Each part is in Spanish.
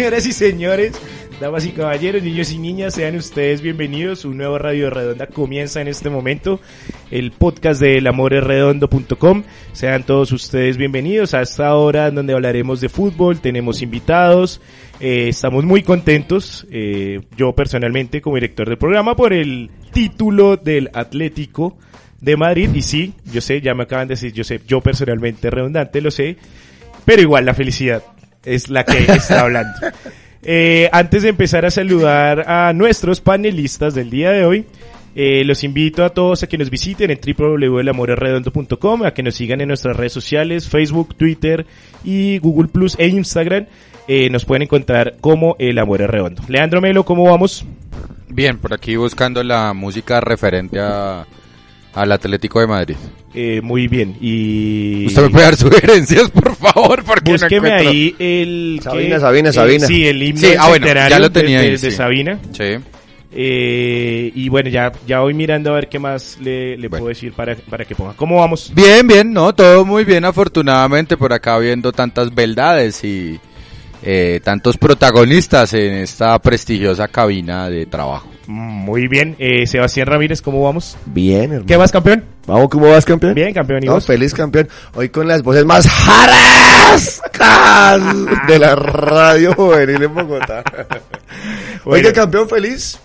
Señoras y señores, damas y caballeros, niños y niñas, sean ustedes bienvenidos. Un nuevo Radio Redonda comienza en este momento. El podcast de elamorerredondo.com. Sean todos ustedes bienvenidos a esta hora donde hablaremos de fútbol. Tenemos invitados. Eh, estamos muy contentos, eh, yo personalmente como director del programa, por el título del Atlético de Madrid. Y sí, yo sé, ya me acaban de decir, yo sé, yo personalmente redundante, lo sé. Pero igual la felicidad es la que está hablando. Eh, antes de empezar a saludar a nuestros panelistas del día de hoy, eh, los invito a todos a que nos visiten en www.elamorredondo.com, a que nos sigan en nuestras redes sociales, Facebook, Twitter y Google Plus e Instagram. Eh, nos pueden encontrar como El Amor es Redondo. Leandro Melo, ¿cómo vamos? Bien, por aquí buscando la música referente a, al Atlético de Madrid. Eh, muy bien. Y... ¿Usted me puede dar sugerencias, por favor? Porque Búsqueme no encuentro- ahí el... Sabina, ¿qué? Sabina, Eh, Sabina. sí, el himno Sí, ah, bueno, ya lo tenía de, ahí, de sí. Sabina. Sí. Eh, y bueno, ya, ya voy mirando a ver qué más le, le Bueno. puedo decir para, para que ponga. ¿Cómo vamos? Bien, bien, no, todo muy bien, afortunadamente, por acá viendo tantas beldades y eh, tantos protagonistas en esta prestigiosa cabina de trabajo. Muy bien. Eh, Sebastián Ramírez, ¿cómo vamos? Bien, hermano. ¿Qué vas, campeón? Vamos, ¿cómo vas, campeón? Bien, campeón. ¿Y No, vos? feliz campeón. Hoy con las voces más jarascas de la radio juvenil en Bogotá. Bueno. Oiga, campeón, feliz.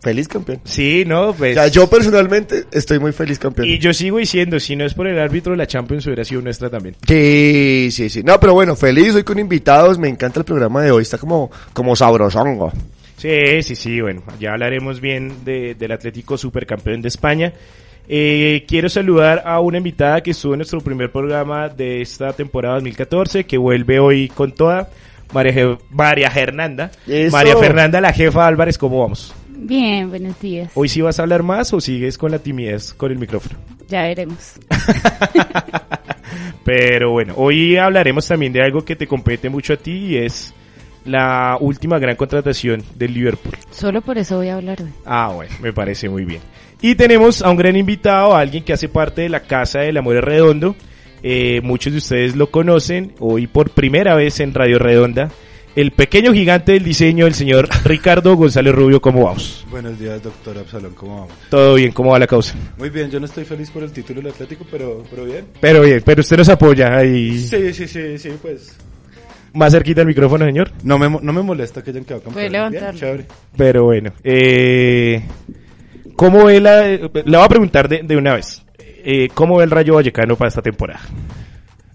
Feliz campeón. Sí, no, O pues... sea, yo personalmente estoy muy feliz campeón. Y yo sigo diciendo, si no es por el árbitro, la Champions hubiera sido nuestra también. Sí, sí, sí. No, pero bueno, feliz hoy con invitados. Me encanta el programa de hoy. Está como, como sabrosongo. Sí, sí, sí, bueno, ya hablaremos bien de- del Atlético Supercampeón de España. Eh, quiero saludar a una invitada que estuvo en nuestro primer programa de esta temporada 2014, que vuelve hoy con toda, María, María Fernanda. Eso. María Fernanda, la jefa Álvarez, ¿cómo vamos? Bien, buenos días. ¿Hoy sí vas a hablar más o sigues con la timidez con el micrófono? Ya veremos. Pero bueno, hoy hablaremos también de algo que te compete mucho a ti y es la última gran contratación del Liverpool. Solo por eso voy a hablar de. Ah, bueno, me parece muy bien. Y tenemos a un gran invitado, a alguien que hace parte de la Casa del Amor Redondo. Eh, muchos de ustedes lo conocen, hoy por primera vez en Radio Redonda. El pequeño gigante del diseño, el señor Ricardo González Rubio, ¿cómo vamos? Buenos días, doctor Absalón, ¿cómo vamos? Todo bien, ¿cómo va la causa? Muy bien, yo no estoy feliz por el título del Atlético, pero, pero bien. Pero bien, pero usted nos apoya ahí. Sí, sí, sí, sí, pues. Más cerquita del micrófono, señor. No me, no me molesta que hayan quedado campeones. Puede levantarlo. Pero bueno, eh, ¿cómo ve la... Le voy a preguntar de, de una vez. Eh, ¿Cómo ve el Rayo Vallecano para esta temporada?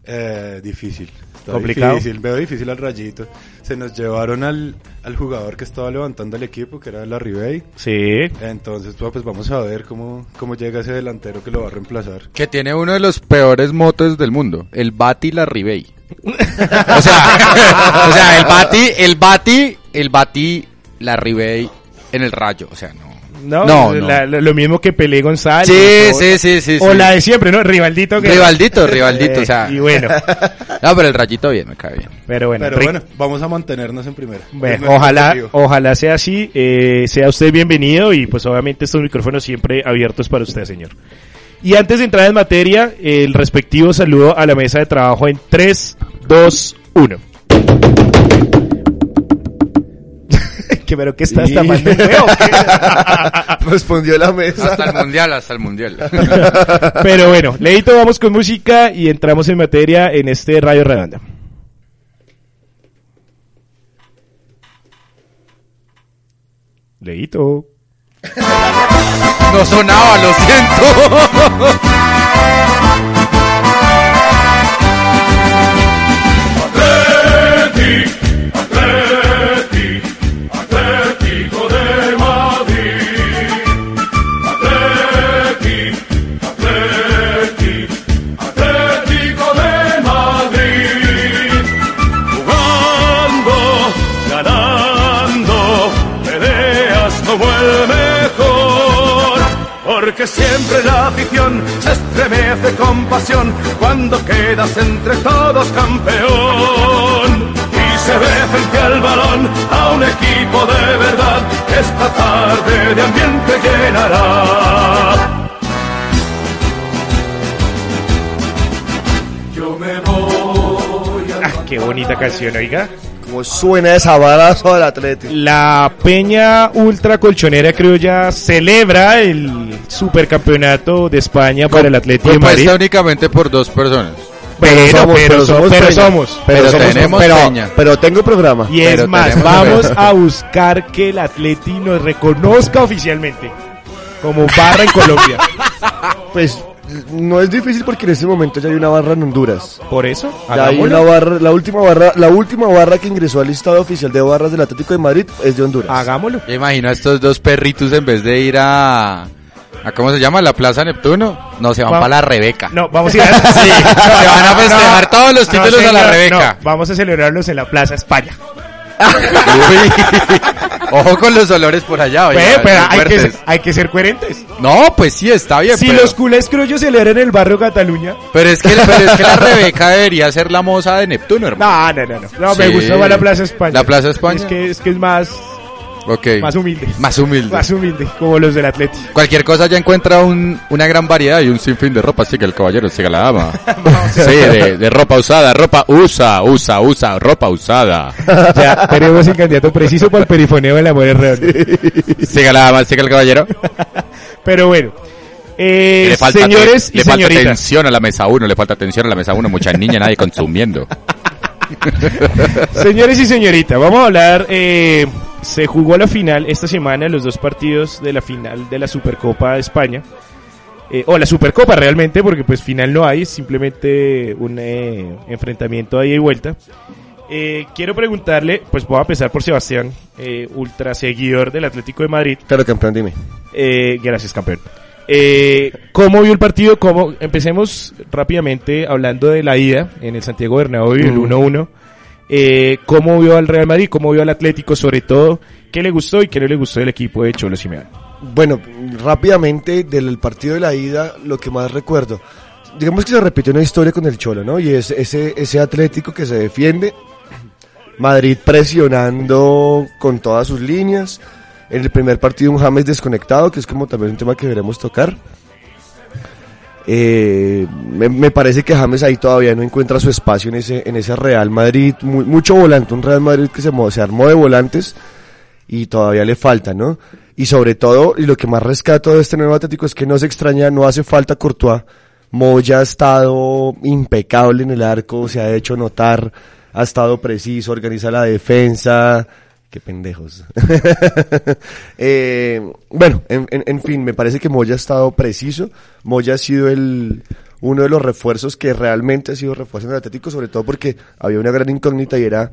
Eh, difícil. Está Complicado. Difícil, veo difícil al rayito. Se nos llevaron al, al jugador que estaba levantando el equipo, que era la Ribey. Sí, Entonces, pues, pues vamos a ver cómo, cómo llega ese delantero que lo va a reemplazar. Que tiene uno de los peores motos del mundo, el Bati la Ribey. o sea, o sea, el Bati, el Bati, el Bati la Ribey en el rayo, o sea, no. No, No, la- no. lo- mismo que Pelé González. Sí, o, sí, sí, sí. O sí. la de siempre, ¿no? Rivaldito. Que Rivaldito, Rivaldito, Eh, o sea. Y bueno, No, pero el rayito bien, me cae bien. pero bueno. Pero bueno, vamos a mantenernos en primera. bueno, ojalá, ojalá sea así, eh, sea usted bienvenido y pues obviamente estos micrófonos siempre abiertos para usted, señor. Y antes de entrar en materia, el respectivo saludo a la mesa de trabajo en 3, 2, 1. Que pero que estás Sí. tapando un huevo. Respondió la mesa. Hasta el mundial, hasta el mundial. Pero bueno, Leito, vamos con música y entramos en materia en este Radio Redonda. Leito. No sonaba, lo siento. Porque siempre la afición se estremece con pasión cuando quedas entre todos campeón. Y se ve frente al balón a un equipo de verdad que esta tarde de ambiente llenará. Ah, qué bonita canción, oiga. Como suena esa barazo del Atlético. La Peña Ultra Colchonera Criolla celebra el supercampeonato de España para el Atlético de Compuesta Madrid. únicamente por dos personas. Pero, somos- pero, pero so- somos pero Peña. somos. Pero somos- tenemos pero, Peña. pero tengo programa. Y es Pero más, vamos a buscar que el Atleti nos reconozca oficialmente como barra en Colombia. Pues no es difícil porque en este momento ya hay una barra en Honduras. Por eso, Ya hay una barra, la última barra, la última barra que ingresó al listado oficial de barras del Atlético de Madrid es de Honduras. Hagámoslo. Yo imagino a estos dos perritos en vez de ir a... ¿A cómo se llama? ¿La Plaza Neptuno? No, se van Va- para la Rebeca. No, vamos a ir a... Sí, se van a festejar todos los títulos a la Rebeca. no, vamos a celebrarlos en la Plaza España. Ojo con los olores por allá, oye, pero hay que, ser- hay que ser coherentes. No, pues sí, está bien, Si pero, los culés criollos celebran en el barrio Cataluña... pero, es que, pero es que la Rebeca debería ser la moza de Neptuno, hermano. No, no, no, no. No, me gusta más la Plaza España. ¿La Plaza España? Es que es, que es más, Ok. más humilde. Más humilde. Más humilde, como los del Atleti. Cualquier cosa ya encuentra un, una gran variedad y un sinfín de ropa, así que el caballero siga la dama. sí, de, de ropa usada, ropa usa, usa, usa, ropa usada. Ya tenemos el candidato preciso para el perifoneo del amor es real. Siga la dama, siga el caballero. Pero bueno, eh, le falta, señores te- y le falta atención a la mesa uno, le falta atención a la mesa uno, mucha niña, nadie consumiendo. señores y señoritas, vamos a hablar. Eh, se jugó la final esta semana, los dos partidos de la final de la Supercopa de España. Eh, o la Supercopa realmente, porque pues final no hay, simplemente un eh, enfrentamiento de ida y vuelta. Eh, quiero preguntarle, pues voy a empezar por Sebastián, eh, ultra seguidor del Atlético de Madrid. Claro, campeón, dime. Eh, gracias, campeón. Eh, ¿Cómo vio el partido? ¿Cómo? Empecemos rápidamente hablando de la ida en el Santiago Bernabéu, el Mm. 1-1. Eh, ¿Cómo vio al Real Madrid? ¿Cómo vio al Atlético? Sobre todo, ¿qué le gustó y qué no le gustó del equipo de Cholo Simeone? Bueno, rápidamente del partido de la ida, lo que más recuerdo. Digamos que se repitió una historia con el Cholo, ¿no? Y es ese, ese Atlético que se defiende. Madrid presionando con todas sus líneas. En el primer partido un James desconectado, que es como también un tema que deberemos tocar. Eh, me, parece que James ahí todavía no encuentra su espacio en ese, en ese Real Madrid. Mu- mucho volante, un Real Madrid que se, se armó de volantes y todavía le falta, ¿no? Y sobre todo, y lo que más rescato de este nuevo Atlético es que no se extraña, no hace falta Courtois. Moya ha estado impecable en el arco, se ha hecho notar, ha estado preciso, organiza la defensa. Qué pendejos. Eh, bueno, en, en- en fin, me parece que Moya ha estado preciso. Moya ha sido el, uno de los refuerzos que realmente ha sido refuerzo en el Atlético, sobre todo porque había una gran incógnita y era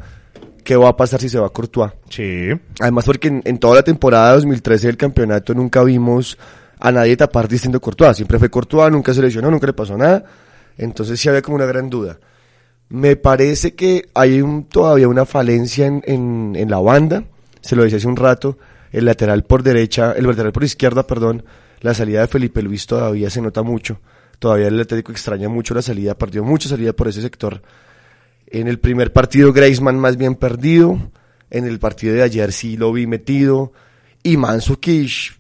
qué va a pasar si se va Courtois. Sí. Además porque en, en toda la temporada 2013 del campeonato nunca vimos a nadie tapar distinto Courtois. Siempre fue Courtois, nunca se lesionó, nunca le pasó nada. Entonces sí había como una gran duda. Me parece que hay un- todavía una falencia en, en, en la banda. Se lo decía hace un rato. El lateral por derecha, el lateral por izquierda, perdón. La salida de Felipe Luis todavía se nota mucho. Todavía el Atlético extraña mucho la salida, perdió mucha salida por ese sector. En el primer partido Graceman más bien perdido. En el partido de ayer sí lo vi metido. Y Mansukish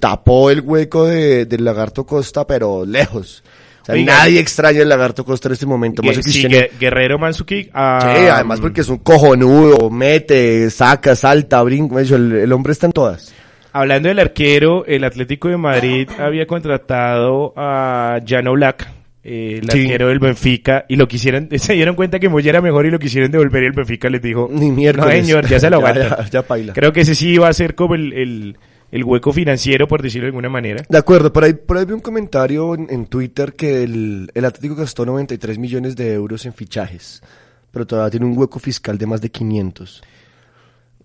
tapó el hueco de, del Lagarto Costa, pero lejos. O sea, Oiga. nadie extraña el Lagarto Costa en este momento. Gue- Mansukish sí, Guerrero Mansuki. ah, Sí, además porque es un cojonudo, mete, saca, salta, brinca, el, el hombre está en todas. Hablando del arquero, el Atlético de Madrid había contratado a Jano Black, eh, el Sí. arquero del Benfica, y lo quisieron, se dieron cuenta que Moya era mejor y lo quisieron devolver y el Benfica les dijo, Ni no señor, ya se lo Ya, aguanta. ya, ya paila. Creo que ese sí iba a ser como el, el, el hueco financiero, por decirlo de alguna manera. De acuerdo, por ahí, por ahí vi un comentario en, en Twitter que el, el Atlético gastó 93 millones de euros en fichajes, pero todavía tiene un hueco fiscal de más de 500.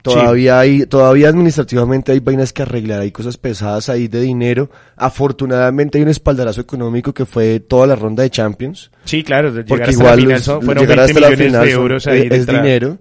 Todavía hay, todavía administrativamente hay vainas que arreglar, hay cosas pesadas ahí de dinero. Afortunadamente hay un espaldarazo económico que fue toda la ronda de Champions. Sí, claro, llegar Porque hasta igual la final son- fueron llegar 20 hasta la millones final de euros ahí es, es dinero.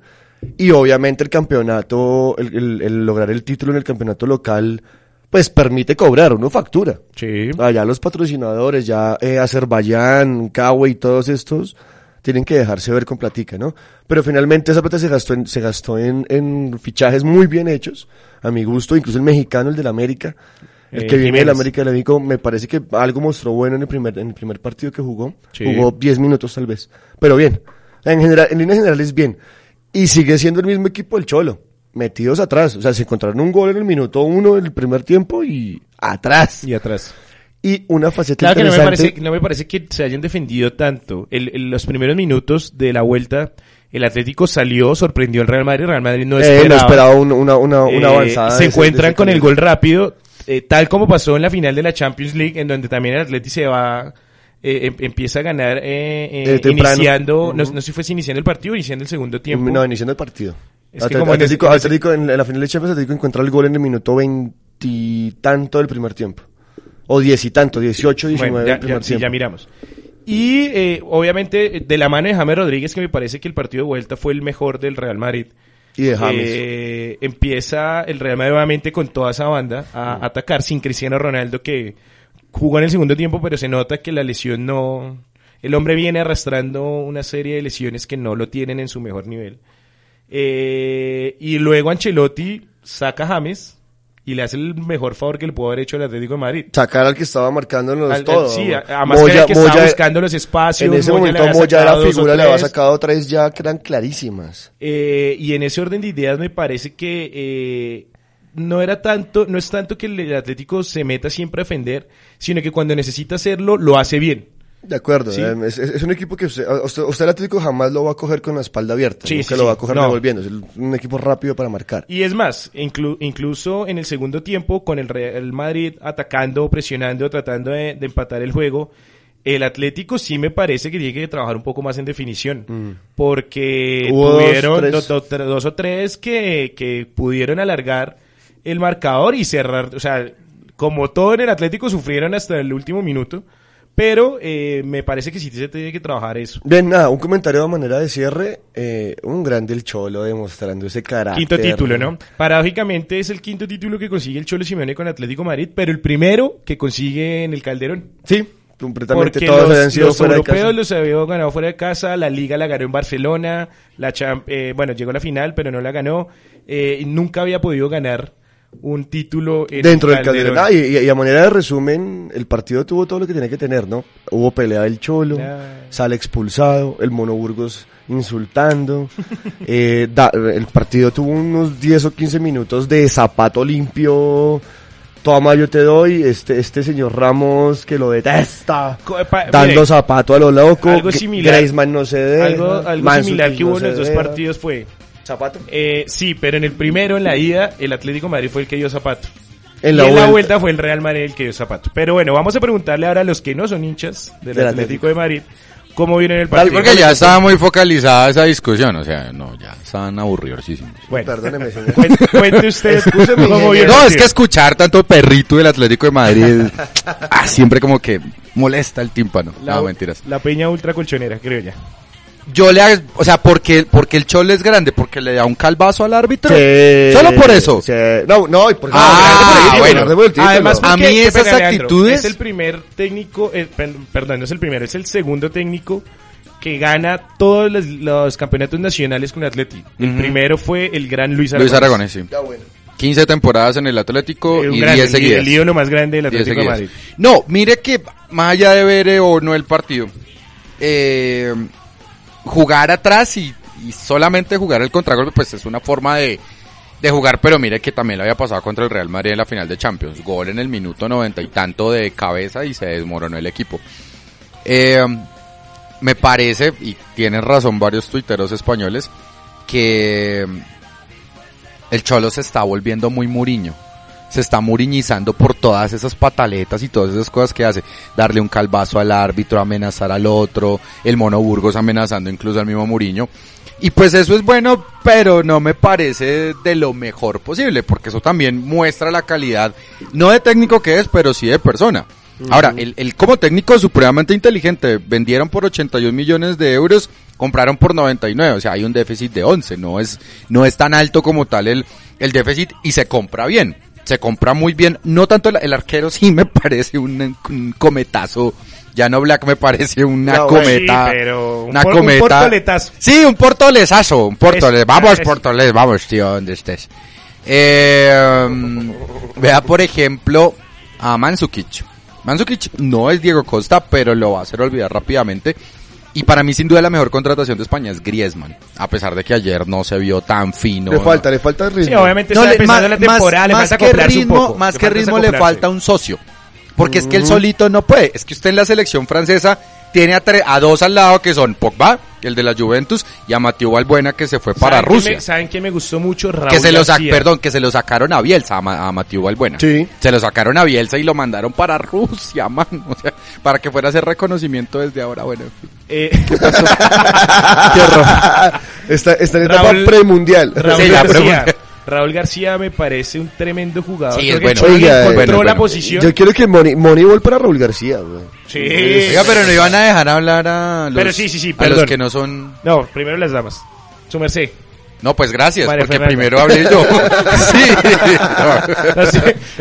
Y obviamente el campeonato, el, el- el lograr el título en el campeonato local, pues permite cobrar, uno factura. Sí. Allá los patrocinadores, ya eh, Azerbaiyán, Kawe y todos estos, tienen que dejarse ver con platica, ¿no? Pero finalmente esa plata se gastó en, se gastó en, en fichajes muy bien hechos, a mi gusto, incluso el mexicano, el del América, el Eh, que viene del. América, le digo, me parece que algo mostró bueno en el primer, en el primer partido que jugó, Sí. jugó 10 minutos tal vez, pero bien, en general, en líneas generales bien. Y sigue siendo el mismo equipo el Cholo, metidos atrás. O sea, se encontraron un gol en el minuto uno del primer tiempo y atrás. Y atrás. Y una faceta Claro que no me, parece, no me parece que se hayan defendido tanto. El- el- los primeros minutos de la vuelta, el Atlético salió, sorprendió al Real Madrid. El Real Madrid no Eh, esperaba. no esperaba un- una, una, una Eh, avanzada. Se encuentran ese con el gol rápido, eh, tal como pasó en la final de la Champions League, en donde también el Atlético se va, eh, em- empieza a ganar, eh, eh, Eh, iniciando, no, sé si fue iniciando el partido o iniciando el segundo tiempo. No, iniciando el partido. Es que Atl- como en Atlético, ese- Atlético en la final de Champions, Atlético encuentra el gol en el minuto veintitanto del primer tiempo. O diez y tanto, dieciocho, diecinueve del primer ya- sí, tiempo. ya miramos. Y eh, obviamente de la mano de James Rodríguez, que me parece que el partido de vuelta fue el mejor del Real Madrid. Y de James. Eh, empieza el Real Madrid nuevamente con toda esa banda a atacar sin Cristiano Ronaldo que jugó en el segundo tiempo, pero se nota que la lesión no... El hombre viene arrastrando una serie de lesiones que no lo tienen en su mejor nivel. Eh, y luego Ancelotti saca a James y le hace el mejor favor que le pudo haber hecho al Atlético de Madrid. Sacar al que estaba al- todo. sí, además que era el que estaba buscando los espacios, En ese Moya momento Moya o figura, le había sacado tres ya que eran clarísimas. Eh, y en ese orden de ideas me parece que eh, no era tanto, no es tanto que el Atlético se meta siempre a defender, sino que cuando necesita hacerlo, lo hace bien. De acuerdo, Sí. eh, es, un equipo que usted, usted, usted el Atlético jamás lo va a coger con la espalda abierta, Sí, nunca sí, lo va a coger No. revolviendo, es un equipo rápido para marcar. Y es más, inclu- incluso en el segundo tiempo, con el Real Madrid atacando, presionando, tratando de, de empatar el juego, el Atlético sí me parece que tiene que trabajar un poco más en definición. Porque Hubo dos, tuvieron tres. do- do- tre- dos o tres que, que pudieron alargar el marcador y cerrar. O sea, como todo en el Atlético, sufrieron hasta el último minuto. Pero eh, me parece que sí se tiene que trabajar eso. Bien, nada, un comentario de manera de cierre, eh, un grande el Cholo demostrando ese carácter. Quinto título, ¿no? Paradójicamente es el quinto título que consigue el Cholo Simeone con Atlético Madrid, pero el primero que consigue en el Calderón. Sí, completamente Porque todos los, habían sido los fuera de casa. europeos los había ganado fuera de casa, la liga la ganó en Barcelona, la Champ- eh, bueno, llegó a la final, pero no la ganó, eh, nunca había podido ganar un título en Dentro el del Calderón. Ah, y, y- a manera de resumen, el partido tuvo todo lo que tenía que tener, ¿no? Hubo pelea del Cholo, sale expulsado, el Mono Burgos insultando. eh, da- el partido tuvo unos 10 o 15 minutos de zapato limpio. Toma, yo te doy. Este, este señor Ramos que lo detesta. Dando mire, zapato a lo loco. algo similar- Griezmann no se algo, similar que hubo en los dos partidos fue, Zapato. eh, sí, pero en el primero, en la ida, el Atlético de Madrid fue el que dio zapato. En y la, en vuelta. la vuelta fue el Real Madrid el que dio zapato. Pero bueno, vamos a preguntarle ahora a los que no son hinchas del Del Atlético de Madrid cómo vieron el partido. Porque ya estaba muy focalizada esa discusión, o sea, no, ya estaban aburridosísimos. Bueno, Perdóneme, señor. cuen- cuente usted cómo el No, es que escuchar tanto perrito del Atlético de Madrid ah, siempre como que molesta el tímpano. La, no, mentiras. la peña ultra colchonera, creo ya. Yo le, o sea, porque, porque el chole es grande, porque le da un calvazo al árbitro. Sí, Solo por eso. sí. No, no, y por Ah, no, bueno. el título. Además, A mí esas pena, Leandro, actitudes- Es el primer técnico, eh, per- perdón, no es el primero, es el segundo técnico que gana todos los, los campeonatos nacionales con Atleti. El Ujú. primero fue el gran Luis Aragonés. Luis Aragonés, sí. Ya, bueno. 15 temporadas en el Atlético Eh, y grande, 10 el- seguidas. El ídolo más grande del 10 Atlético de. Madrid. No, mire que más allá de ver eh, o no el partido, eh, jugar atrás y, solamente jugar el contragolpe, pues es una forma de, de jugar, pero mire que también lo había pasado contra el Real Madrid en la final de Champions. Gol en el minuto noventa y tanto de cabeza y se desmoronó el equipo. Eh, me parece, y tienen razón varios tuiteros españoles, que el Cholo se está volviendo muy muriño. Se está muriñizando por todas esas pataletas y todas esas cosas que hace. Darle un calvazo al árbitro, amenazar al otro, el Mono Burgos amenazando incluso al mismo Muriño. Y pues eso es bueno, pero no me parece de lo mejor posible, porque eso también muestra la calidad, no de técnico que es, pero sí de persona. Ahora, el, el como técnico supremamente inteligente, vendieron por 81 millones de euros, compraron por 99, o sea, hay un déficit de 11, no es, no es tan alto como tal el, el déficit y se compra bien, se compra muy bien, no tanto el, el arquero sí me parece un, un cometazo, ya no Black me parece una No, cometa, sí, pero un una un cometa, portoletazo. sí, un portolesazo, un portole, Es- vamos es- portoles, vamos tío, donde estés. Eh, vea por ejemplo a Mansukic. Mansukic no es Diego Costa, pero lo va a hacer olvidar rápidamente. Y para mí, sin duda, la mejor contratación de España es Griezmann. A pesar de que ayer no se vio tan fino. le falta, le falta ritmo. Sí, obviamente No, está le- empezando más, la temporada, le más falta que un ritmo, poco. más Le que falta ritmo le falta un socio. Porque es que el solito no puede. Es que usted en la selección francesa tiene a, tre- a dos al lado que son Pogba, el de la Juventus, y a Mathieu Valbuena que se fue para ¿Saben qué Rusia. me- ¿Saben qué me gustó mucho? Raúl que se lo perdón, que se lo sacaron a Bielsa, a, a Mathieu Valbuena. Sí. Se lo sacaron a Bielsa y lo mandaron para Rusia, man. O sea, para que fuera a hacer reconocimiento desde ahora. Bueno, en fin. Eh, está, está en etapa premundial. Raúl Sí, García. Raúl García me parece un tremendo jugador. Sí, es bueno. Oiga, encontró bueno, la bueno. posición. Yo quiero que Money, Moneyball para Raúl García, güey. Sí. Oiga, pero no iban a dejar hablar a los, Pero sí, sí, sí, a perdón. los que no son... No, primero las damas. Su merced. No, pues gracias, María porque Fernanda. primero hablé yo. sí. No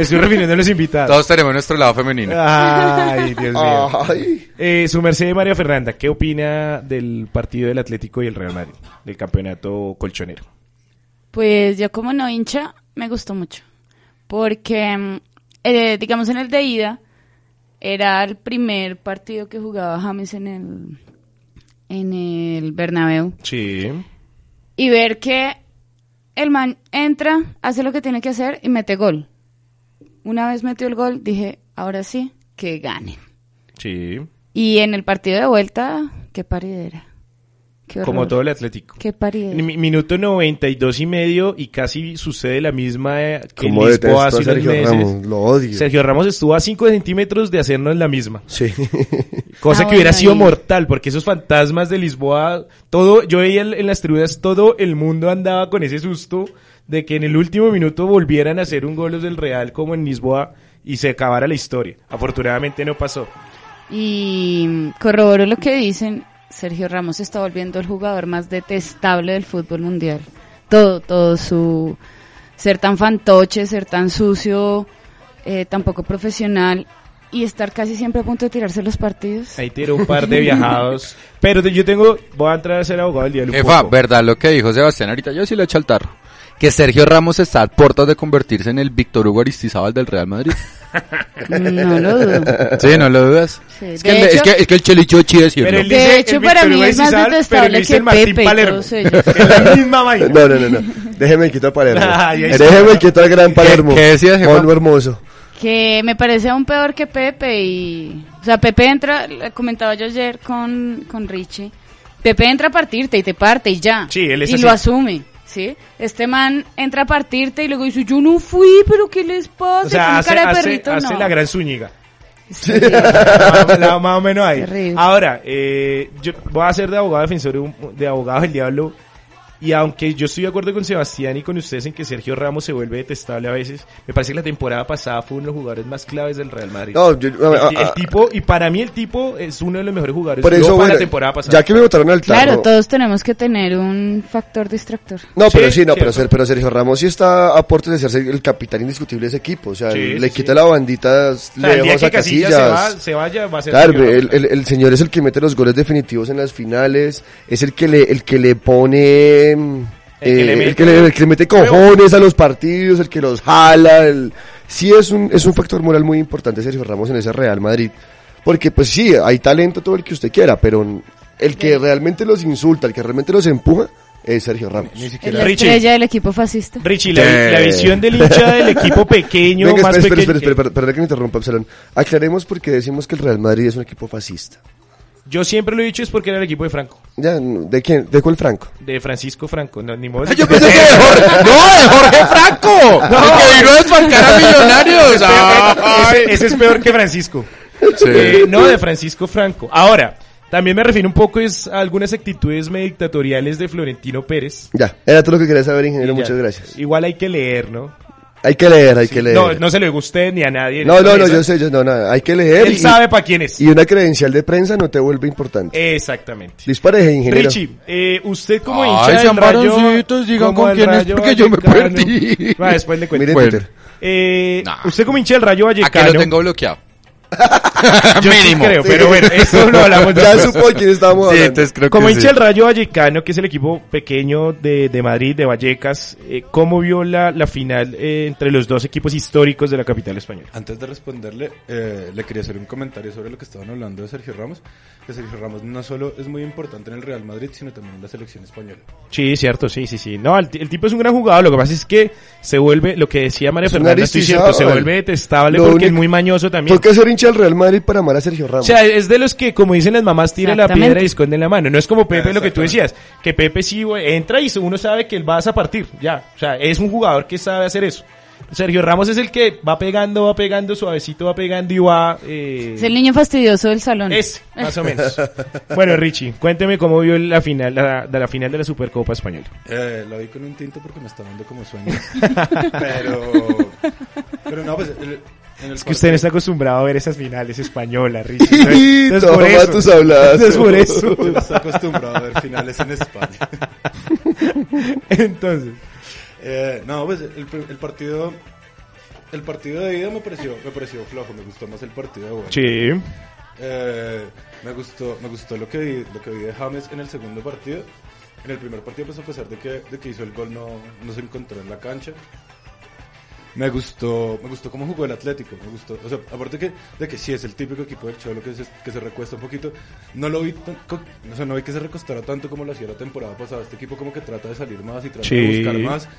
estoy refiriendo a los invitados. Todos tenemos nuestro lado femenino. Ay, Dios mío. Ay. Eh, su merced María Fernanda, ¿qué opina del partido del Atlético y el Real Madrid? Del campeonato colchonero. Pues yo como no hincha, me gustó mucho. Porque, mm, eh, digamos, en el de ida, era el primer partido que jugaba James en el, en el Bernabéu. Sí. Y ver que el man entra, hace lo que tiene que hacer y mete gol. Una vez metió el gol, dije, ahora sí, que gane. Sí. Y en el partido de vuelta, qué paridera. Como todo el Atlético. Qué minuto 92 y medio y casi sucede la misma eh, que Como Lisboa hace Sergio meses. Ramos, lo odio. Sergio Ramos estuvo a 5 centímetros de hacernos la misma. Sí. Cosa Ah, que hubiera bueno, sido mortal, porque esos fantasmas de Lisboa, todo, yo veía en las tribunas, todo el mundo andaba con ese susto de que en el último minuto volvieran a hacer un gol del Real como en Lisboa y se acabara la historia. Afortunadamente no pasó. Y corroboro lo que dicen, Sergio Ramos se está volviendo el jugador más detestable del fútbol mundial. Todo, todo su ser tan fantoche, ser tan sucio, eh, tan poco profesional y estar casi siempre a punto de tirarse los partidos. Ahí tiró un par de viajados. Pero yo tengo, voy a entrar a ser abogado del diablo. un Jefa, poco. verdad lo que dijo Sebastián ahorita, yo sí le echo al tarro. Que Sergio Ramos está a puertas de convertirse en el Víctor Hugo Aristizábal del Real Madrid. No lo dudo. Sí, no lo dudas. Sí, Es, que el, hecho- es, que, es que el Chelicho es chido. Pero él De dice hecho, el para mí es más detestable dice que el Martín Pepe Palermo. Es la misma vaina. No, no, no, no. Déjeme quitar a Palermo. Está. Déjeme quitar al gran Palermo. qué decías? Pablo hermoso. que me parece aún peor que Pepe y o sea Pepe entra comentaba yo ayer con, con Richie Pepe entra a partirte y te parte y ya Sí, él es y así. lo asume sí este man entra a partirte y luego dice yo no fui pero qué les pasa O sea, Con hace, cara de hace- perrito hace no la gran Zúñiga. Sí. más, la- más o menos ahí. Ahora, eh, yo voy a ser de abogado defensor de abogado del diablo. Y aunque yo estoy de acuerdo con Sebastián y con ustedes en que Sergio Ramos se vuelve detestable a veces, me parece que la temporada pasada fue uno de los jugadores más claves del Real Madrid. No, yo- el, ti- el tipo, y para mí el tipo es uno de los mejores jugadores Por de eso, bueno, la temporada pasada. ya que me botaron al claro todos tenemos que tener un factor distractor No, pero Sí, sí, no, pero, Sergio Ramos sí está a de ser el capitán indiscutible de ese equipo. O sea, Sí, le sí, quita sí. la bandita O sea, el día lejos que a Casillas Casillas. se, va, se vaya, va a ser Claro, el, el, el señor es el que mete los goles definitivos en las finales, es el que le, el que le pone, El que eh, le el, mete- que le, el que le mete cojones a los partidos, el que los jala, el, sí es un, es un factor moral muy importante Sergio Ramos en ese Real Madrid, porque pues sí, hay talento todo el que usted quiera, pero el que realmente los insulta, el que realmente los empuja, es Sergio Ramos. Ni siquiera- la Richie, estrella del equipo fascista Richie, la, visión del hincha del equipo pequeño, Venga, más espera, espera, pequeño. espera, espera, perdón que me interrumpa, Absalón. Aclaremos por qué decimos que el Real Madrid es un equipo fascista. Yo siempre lo he dicho es porque era el equipo de Franco, Ya, ¿de quién? ¿De cuál Franco? de Francisco Franco, no, ni modo. Yo pensé que de Jorge, no, de Jorge Franco, el que vino a desbancar a Millonarios. Ay. ese, ese es peor que Francisco. Sí. Eh, no, de Francisco Franco. Ahora, también me refiero un poco es a algunas actitudes dictatoriales de Florentino Pérez. Ya, era todo lo que quería saber, ingeniero, muchas gracias. Igual hay que leer, ¿no? Hay que leer, hay que leer. No, no se a usted ni a nadie. no, no, no, yo sé, yo, no, no, hay que leer. Él y, sabe para quién es. y una credencial de prensa no te vuelve importante. Exactamente. Dispare, ingeniero. Richie, eh, usted como Ay, hincha del sean Rayo, varoncitos, digan con quién es, porque yo me perdí. Va, después le cuento. Mire Bueno. Twitter. Eh, Nah. Usted como hincha del Rayo Aquí Vallecano, lo tengo bloqueado. Yo sí Mínimo. creo, pero bueno, eso lo hablamos Ya supo de quién estábamos Sí, entonces creo Como que hincha sí. del Rayo Vallecano, que es el equipo pequeño de, de Madrid, de Vallecas, eh, ¿cómo vio la, la final eh, entre los dos equipos históricos de la capital española? Antes de responderle, eh, le quería hacer un comentario sobre lo que estaban hablando de Sergio Ramos. Que Sergio Ramos no solo es muy importante en el Real Madrid, sino también en la selección española. Sí, cierto, sí, sí, sí. No, el, ti- el tipo es un gran jugador, lo que pasa es que se vuelve, lo que decía María Fernanda, estoy cierto, se aristizábal. vuelve detestable Lo porque es muy mañoso también. Toca ser hincha del Real Madrid para amar a Sergio O Ramos. sea, es de los que, como dicen las mamás, tira la piedra y esconde la mano. No es como Pepe lo que tú decías, que Pepe sí entra y uno sabe que él va a partir, ya. O sea, es un jugador que sabe hacer eso. Sergio Ramos es el que va pegando, va pegando, suavecito va pegando y va... Eh, Es el niño fastidioso del salón. ese, más o menos. bueno, Richie, cuénteme cómo vio la final, la, de la final de la Supercopa Española. Eh, lo vi con un tinto porque me está dando como sueño. pero, pero no, pues el- el Es que usted no está acostumbrado a ver esas finales españolas, Richie. Entonces, por eso. tus. Entonces, por eso. no está acostumbrado a ver finales en España. Entonces, Eh, no, pues el, el partido el partido de ida me pareció me pareció flojo, me gustó más el partido de vuelta. sí. Eh, me gustó me gustó lo que vi, lo que vi de James en el segundo partido. En el primer partido, pues a pesar de que, de que hizo el gol, no, no se encontró en la cancha. Me gustó, me gustó cómo jugó el Atlético, me gustó, o sea, aparte que, de que sí es el típico equipo del Cholo que se, que se recuesta un poquito, no lo vi, tan- o sea, no vi que se recostara tanto como lo hacía la temporada pasada, este equipo como que trata de salir más y trata Sí. de buscar más,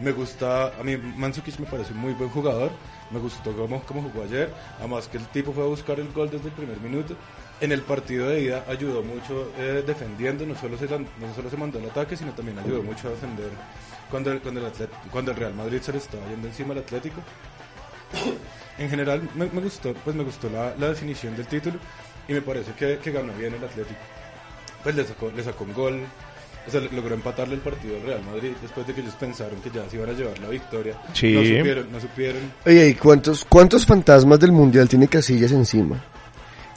me gusta, a mí Mandzukic me parece un muy buen jugador, me gustó cómo, cómo jugó ayer, además que el tipo fue a buscar el gol desde el primer minuto, en el partido de ida ayudó mucho eh, defendiendo, no solo, se, no solo se mandó el ataque, sino también ayudó mucho a defender cuando el, cuando el, Atlet- cuando el Real Madrid se le estaba yendo encima al Atlético. En general me, me gustó, pues me gustó la, la definición del título y me parece que, que ganó bien el Atlético. Pues le sacó, le sacó un gol, o sea, logró empatarle el partido al Real Madrid después de que ellos pensaron que ya se iban a llevar la victoria. Sí. No supieron, no supieron. Oye, ¿y cuántos, cuántos fantasmas del mundial tiene Casillas encima?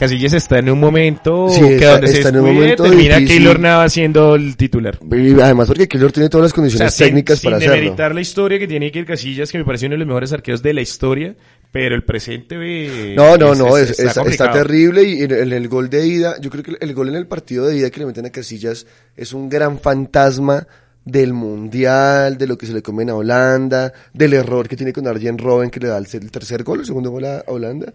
Casillas está en un momento Sí, que está- donde se está en un momento termina difícil. Keylor Nava siendo el titular. Y además porque Keylor tiene todas las O sea, condiciones sin, técnicas sin para hacerlo. demeritar la historia que tiene Iker Casillas, que me parece uno de los mejores arqueros de la historia, pero el presente ve, No, no, no, es- está está, está terrible y en el, en el gol de ida, yo creo que el gol en el partido de ida que le meten a Casillas es un gran fantasma del mundial, de lo que se le comen a Holanda, del error que tiene con Arjen Robben que le da el, el tercer gol, el segundo gol a Holanda.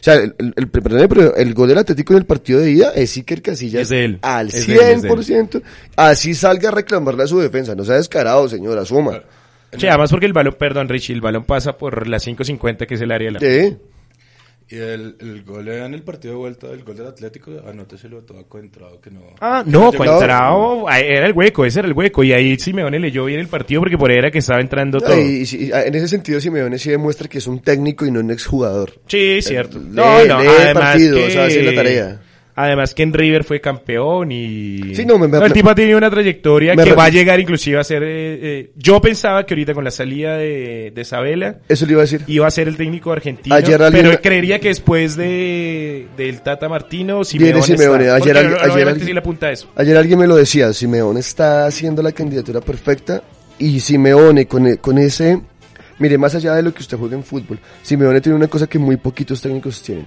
O sea, el, el, el- pero el gol del Atlético en el partido de ida es Iker Casillas Es él, al es de él, es de él. 100%. Así salga a reclamarle a su defensa, no sea descarado, señor, asuma. Sí, además porque el balón, perdón Richie, el balón pasa por la 5.50 que es el área de la... Sí. Y el, el gol en el partido de vuelta, el gol del Atlético, anóteselo todo coentrado que no. Ah, no, ah, era el hueco, ese era el hueco, y ahí Simeone leyó bien el partido porque por ahí era que estaba entrando todo. No, y, y- y en ese sentido Simeone sí demuestra que es un técnico y no un exjugador. Sí, cierto. Lee- No, no, lee además partidos, que, hace la tarea. Además que en River fue campeón y... Sí, no, me- me- el tipo ha tenido una trayectoria que va a llegar inclusive a ser... eh, eh, yo pensaba que ahorita con la salida de, de Sabela Eso le iba a decir. iba a ser el técnico argentino, Ayer alguien- pero creería que después de del Tata Martino, Simeone, Simeone. está. Ayer al- no- alguien- sí le apunta a eso. Ayer alguien me lo decía, Simeone está haciendo la candidatura perfecta y Simeone con, e- con ese, mire, más allá de lo que usted juega en fútbol, Simeone tiene una cosa que muy poquitos técnicos tienen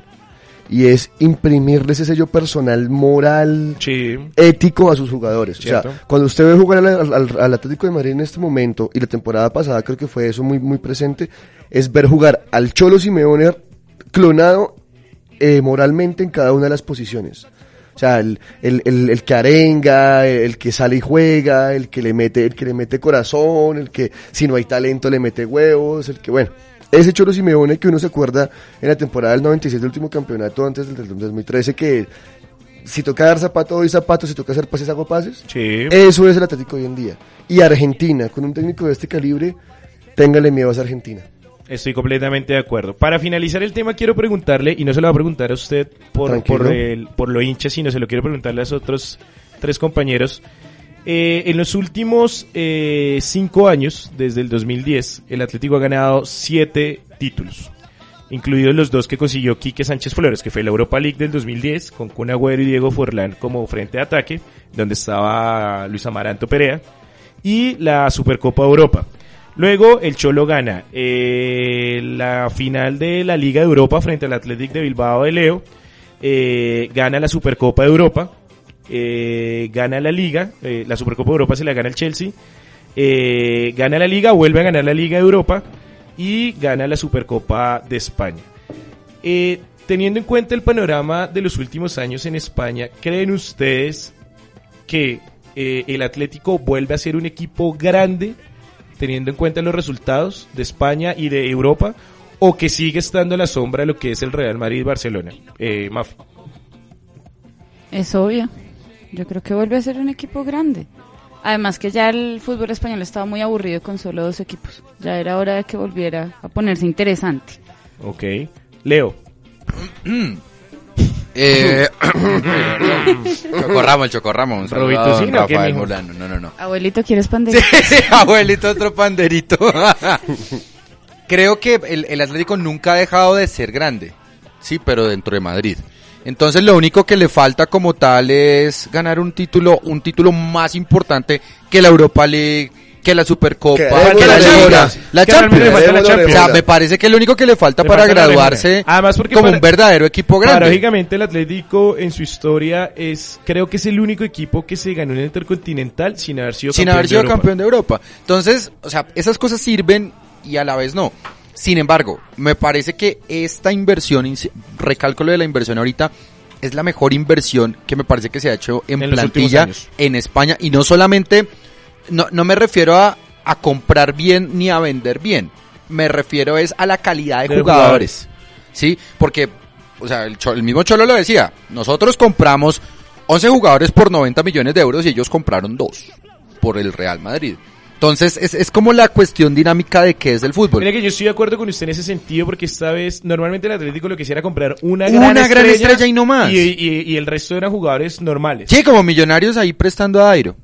y es imprimirle ese sello personal, moral, Sí. ético a sus jugadores. O sea, cuando usted ve jugar al, al- al- al Atlético de Madrid en este momento, y la temporada pasada creo que fue eso muy, muy presente, es ver jugar al Cholo Simeone clonado eh, moralmente en cada una de las posiciones. O sea, el, el, el, el que arenga, el, el que sale y juega, el que le mete, el que le mete corazón, el que si no hay talento le mete huevos, el que bueno. Ese Cholo Simeone que uno se acuerda en la temporada del 96 del último campeonato antes del, del 2013 que si toca dar zapato doy zapatos, si toca hacer pases hago pases. Sí. Eso es el Atlético hoy en día. Y Argentina, con un técnico de este calibre, téngale miedo a esa Argentina. Estoy completamente de acuerdo. Para finalizar el tema, quiero preguntarle, y no se lo va a preguntar a usted por, Tranquilo. por, el, por lo hincha, sino se lo quiero preguntarle a los otros tres compañeros. Eh, en los últimos eh, cinco años, desde el 2010, el Atlético ha ganado siete títulos, incluidos los dos que consiguió Quique Sánchez Flores, que fue la Europa League del 2010, con Kun y Diego Forlán como frente de ataque, donde estaba Luis Amaranto Perea, y la Supercopa Europa. Luego el Cholo gana eh, la final de la Liga de Europa frente al Athletic de Bilbao de Leo, eh, gana la Supercopa de Europa, eh, gana la Liga, eh, la Supercopa de Europa se la gana el Chelsea, eh, gana la Liga, vuelve a ganar la Liga de Europa y gana la Supercopa de España. Eh, teniendo en cuenta el panorama de los últimos años en España, ¿creen ustedes que el Atlético vuelve a ser un equipo grande, teniendo en cuenta los resultados de España y de Europa, o que sigue estando a la sombra de lo que es el Real Madrid-Barcelona? Eh, Mafi. Es obvio. Yo creo que vuelve a ser un equipo grande. Además que ya el fútbol español estaba muy aburrido con solo dos equipos. Ya era hora de que volviera a ponerse interesante. Ok. Leo. Eh, Chocorramo, el Chocorramo. Un saludo Robito, a ¿sí, no? ¿Qué, Rafael? Molano. No, no, no. Abuelito, ¿quieres pandereta? Abuelito, otro panderito. Creo que el, el Atlético nunca ha dejado de ser grande. Sí, pero dentro de Madrid. Entonces lo único que le falta como tal es ganar un título, un título más importante que la Europa League, que la Supercopa, Que que, la Champions. La Que realmente Champions. la Démoslo, O Champions. sea, me parece que lo único que le falta Le para falta la graduarse. Además, porque como para- un verdadero equipo grande. Paradójicamente el Atlético en su historia es, creo que es el único equipo que se ganó en el Intercontinental sin haber sido sin campeón haber de sido Europa. campeón de Europa. Entonces, o sea, esas cosas sirven y a la vez no. Sin embargo, me parece que esta inversión, ins- recalco lo de la inversión ahorita, es la mejor inversión que me parece que se ha hecho en, En plantilla en España. Y no solamente, no, no me refiero a, a comprar bien ni a vender bien. Me refiero es a la calidad de, De jugadores. ¿Sí? Porque, o sea, el, el mismo Cholo lo decía, nosotros compramos 11 jugadores por 90 millones de euros y ellos compraron dos por el Real Madrid. Entonces, es, es como la cuestión dinámica de qué es el fútbol. Mira que yo estoy de acuerdo con usted en ese sentido porque esta vez normalmente el Atlético lo que hiciera comprar una, Una gran, gran estrella y no más. Y, y- y el resto eran jugadores normales. Sí, como millonarios ahí prestando a Dairo.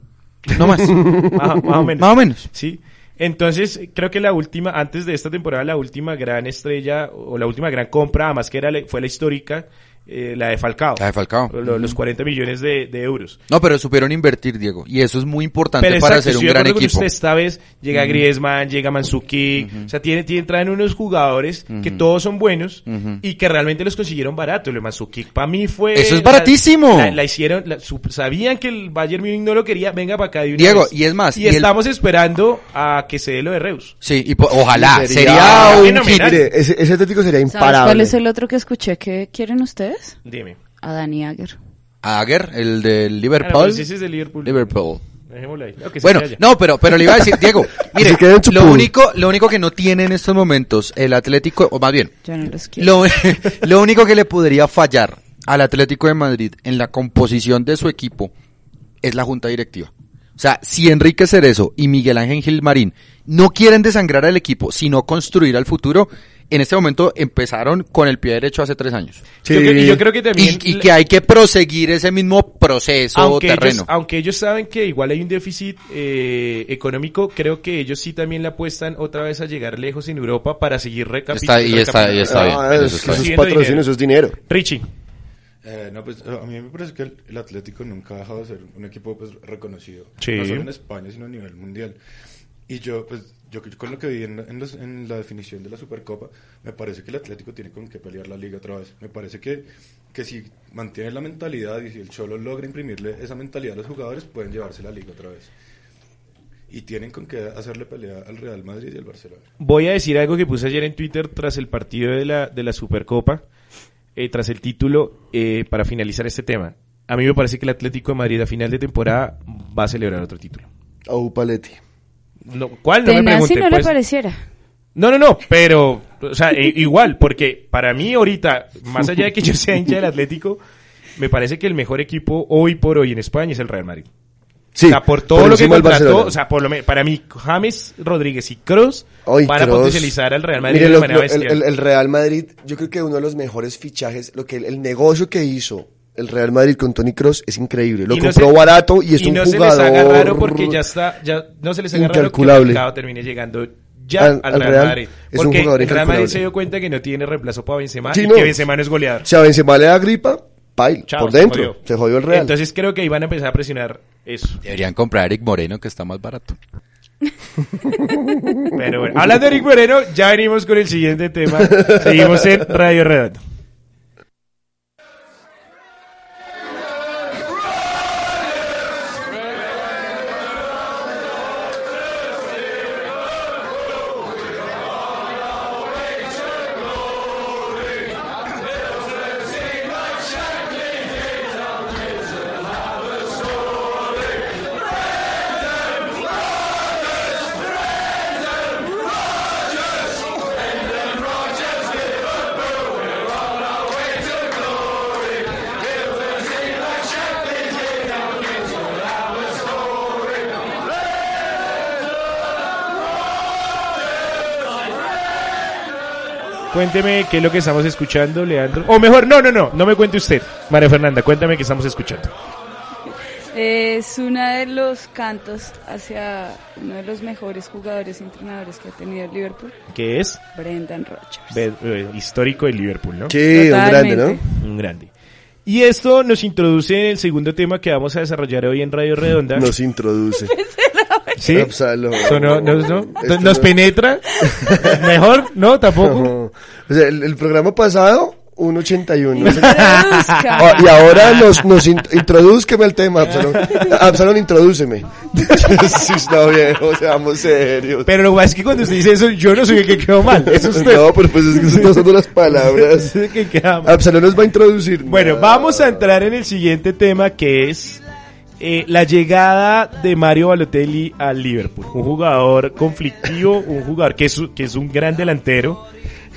No más. Más, más o menos. Más o menos. Sí. Entonces, creo que la última, antes de esta temporada, la última gran estrella o la última gran compra, además que era fue la histórica, eh, la de Falcao. La de Falcao. Lo- los 40 millones de, de euros. No, pero supieron invertir, Diego. Y eso es muy importante Pero para exacto, ser un gran equipo. usted, esta vez llega Griezmann, llega Mansuki, o sea, tiene, tiene, traen unos jugadores que todos son buenos Ujú. y que realmente los consiguieron barato. Lo de Mansuki para mí fue... Eso es la- baratísimo. La, la hicieron, la- su- sabían que el Bayern Munich no lo quería, venga para acá de una Diego, vez. y es más, Y, y el- estamos esperando a que se dé lo de Reus. Sí, y ojalá. Sería- Sería, un. Mire, ese, ese Atlético sería ¿Sabes imparable. cuál es el otro que escuché que quieren ustedes? Dime. A Dani Agger. Ager, el del Liverpool. es de Liverpool. Liverpool. Dejémoslo ahí. No, que Bueno, no, pero, pero le iba a decir, Diego, mire, lo único, lo único que no tiene en estos momentos el Atlético, o más bien, Yo no los quiero. lo, lo único que le podría fallar al Atlético de Madrid en la composición de su equipo es la junta directiva. O sea, si Enrique Cerezo y Miguel Ángel Gilmarín no quieren desangrar al equipo, sino construir al futuro, en este momento empezaron con el pie derecho hace tres años. Sí. Yo, creo, y yo creo que también... Y, y que hay que proseguir ese mismo proceso aunque terreno. ellos, aunque ellos saben que igual hay un déficit eh, económico, creo que ellos sí también le apuestan otra vez a llegar lejos en Europa para seguir recapitulando. Está- y está- y está bien. Ah, eso es- patrocinio, eso es dinero. Richie, Eh, no, pues a mí me parece que el, el Atlético nunca ha dejado de ser un equipo pues, reconocido, Sí. no solo en España, sino a nivel mundial. Y yo, pues, yo con lo que vi en, la- en los- en la definición de la Supercopa, me parece que el Atlético tiene con qué pelear la liga otra vez. Me parece que, que si mantiene la mentalidad y si el Cholo logra imprimirle esa mentalidad a los jugadores, pueden llevarse la liga otra vez. Y tienen con qué hacerle pelea al Real Madrid y al Barcelona. voy a decir algo que puse ayer en Twitter tras el partido de la, de la Supercopa, eh, tras el título, eh, para finalizar este tema. A mí me parece que el Atlético de Madrid a final de temporada va a celebrar otro título. Au Paletti. No, ¿Cuál? No me pregunte. no le pues. pareciera. No, no, no, pero, o sea, igual, porque para mí ahorita, más allá de que yo sea hincha del Atlético, me parece que el mejor equipo hoy por hoy en España es el Real Madrid. Sí, o sea, por todo lo que contrató, o sea, por lo me- para mí, James Rodríguez y Kroos Ay, van a Kroos. potencializar al Real Madrid Mire, de lo- manera lo- el, el- el Real Madrid, yo creo que uno de los mejores fichajes, lo que el, el negocio que hizo el Real Madrid con Tony Cross es increíble. Lo Y no compró se- barato y es y un no jugador se les haga raro porque ya está, ya no se les haga raro que el mercado termine llegando ya Al- al, al Real, Real Madrid. es un Porque jugador el Real Madrid se dio cuenta que no tiene reemplazo para Benzema Sí, y no. que Benzema no es goleador. Si a Benzema le da gripa, pail, Chao, por se dentro. jodió. Se jodió el Real. Entonces creo que van a empezar a presionar eso. Deberían comprar a Eric Moreno, que está más barato. Pero bueno, hablando de Eric Moreno, ya venimos con el siguiente tema. Seguimos en Radio Redondo. Cuénteme qué es lo que estamos escuchando, Leandro. O mejor, no, no, no, no me cuente usted. María Fernanda, cuéntame qué estamos escuchando. Es uno de los cantos hacia uno de los mejores jugadores y entrenadores que ha tenido el Liverpool, ¿Qué es? Brendan Rodgers. Be- eh, histórico de Liverpool, ¿no? Sí, un grande, Totalmente. ¿no? Un grande. Y esto nos introduce en el segundo tema que vamos a desarrollar hoy en Radio Redonda. Nos introduce. ¿Sí? Absalom. No, no, no. Esto ¿Nos no- penetra? ¿Mejor? ¿No? ¿Tampoco? O sea, el, el programa pasado, 1.81. Introduzca. Ah, y ahora nos, nos in- introdúzqueme el tema, Absalón. Absalón, introdúceme. sí, está viejo, seamos serios. Pero lo que pasa es que cuando usted dice eso, yo no soy el que quedó mal. Es usted. No, pero pues es que se están usando las palabras. Que queda mal. Absalón nos va a introducir. Bueno, vamos a entrar en el siguiente tema que es eh, la llegada de Mario Balotelli al Liverpool. Un jugador conflictivo, un jugador que es, que es un gran delantero.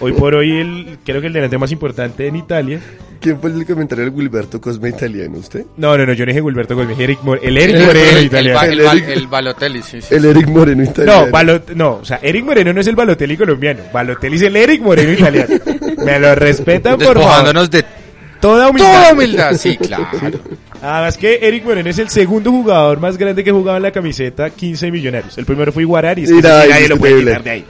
Hoy por hoy el, creo que el delantero más importante en Italia. ¿Quién fue el comentario del Wilberto Cosme italiano? ¿Usted? No, no, no, yo no dije Gilberto Gómez, Eric Mor- el Eric Moreno el, italiano. el, Balotelli, sí, sí. El Eric Moreno italiano. No, Balot- no, o sea, Eric Moreno no es el Balotelli colombiano. Balotelli es el Eric Moreno italiano. Me lo respetan, por favor. De Toda humildad. toda humildad, sí, claro. Además que Eric Moreno es el segundo jugador más grande que jugaba en la camiseta 15 millonarios. El primero fue Iguarari, es que Mira, ese sí nadie lo puede quitar de ahí.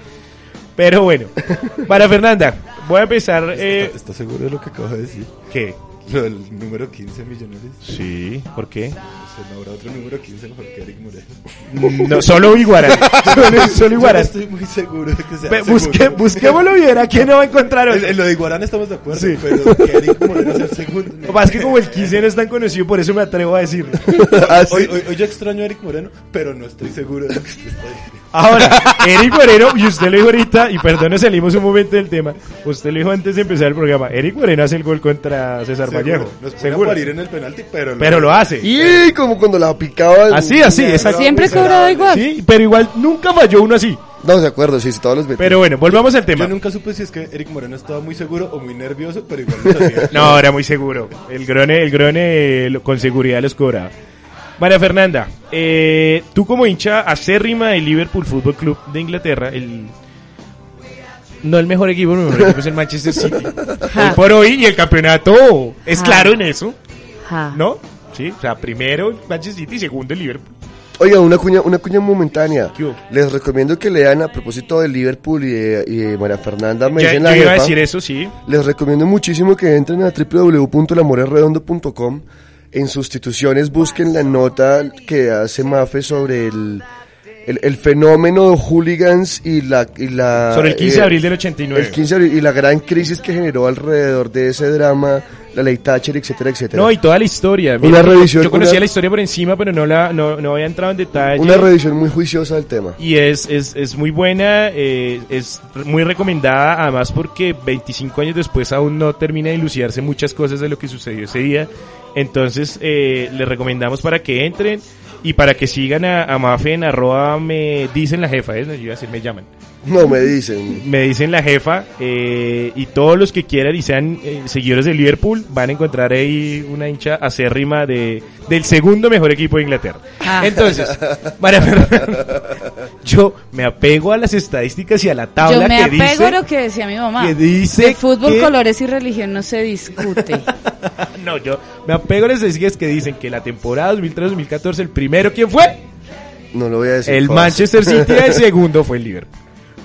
Pero bueno, para Fernanda, voy a empezar... Eh, ¿Está, está seguro de lo que acabo de decir? ¿Qué? Lo del número 15 millonarios. Sí, ¿por qué? No habrá otro número 15 mejor que Eric Moreno. No, solo Iguarari. Solo, solo Yo Iguarari. estoy muy seguro de que sea seguro. busque- busquémoslo bien, ¿a quién no va a encontrar En, en lo de Iguarán estamos de acuerdo, Sí. pero que Eric Moreno sea el segundo. Lo que pasa es que como el 15 no es tan conocido, por eso me atrevo a decirlo. Ah, sí. Hoy, hoy, hoy yo extraño a Eric Moreno, pero no estoy seguro de lo que usted está diciendo. Ahora, Eric Moreno, y usted lo dijo ahorita, y perdón, nos salimos un momento del tema. Usted lo dijo antes de empezar el programa. Eric Moreno hace el gol contra César Vallejo. Nos puede en el penalti, pero... Pero lo hace. Y como cuando la picaba. Así, así, exacto. Siempre cobraba igual. Sí, pero igual nunca falló uno así. No, de acuerdo, sí, sí, todos los Pero bueno, volvamos al tema. Yo nunca supe si es que Eric Moreno estaba muy seguro o muy nervioso, pero igual lo hacía. No, era muy seguro. El Grone, el Grone con seguridad los cobraba. María Fernanda, eh, tú como hincha acérrima del Liverpool Football Club de Inglaterra, el no el mejor equipo, el mejor equipo es el Manchester City. Ja. Hoy por hoy y el campeonato es Ja. claro en eso, Ja. ¿no? Sí, o sea, primero el Manchester City y segundo el Liverpool. Oiga, una cuña, una cuña momentánea. Les recomiendo que lean a propósito de Liverpool y de, y de María Fernanda me Ya, dicen yo la iba a decir eso, sí. Les recomiendo muchísimo que entren a www.lamorerredondo.com. En sustituciones busquen la nota que hace Mafe sobre el, el, el fenómeno de hooligans y la... Y la Sobre el 15 de eh, abril del 89. El 15 de abril y la gran crisis que generó alrededor de ese drama, la ley Thatcher, etcétera, etcétera. No, y toda la historia. Una Mira, revisión, Yo conocía una- la historia por encima, pero no la no, no había entrado en detalle. Una revisión muy juiciosa del tema. Y es, es, es muy buena, eh, es muy recomendada, además porque 25 años después aún no termina de dilucidarse muchas cosas de lo que sucedió ese día. Entonces, eh, les recomendamos para que entren y para que sigan a, a Mafe en arroba me dicen la jefa, ¿eh? yo iba a me llaman. No, me dicen. Me dicen la jefa eh, y todos los que quieran y sean eh, seguidores de Liverpool van a encontrar ahí una hincha acérrima de, del segundo mejor equipo de Inglaterra. Ah. Entonces, María Fernanda, yo me apego a las estadísticas y a la tabla Yo me que apego dice, a lo que decía mi mamá. que dice De fútbol, que- colores y religión no se discute. no, yo me apego a las estadísticas que dicen que la temporada 2003-2014 el primero quién fue? No lo voy a decir. El fácil. Manchester City y el segundo fue el Liverpool.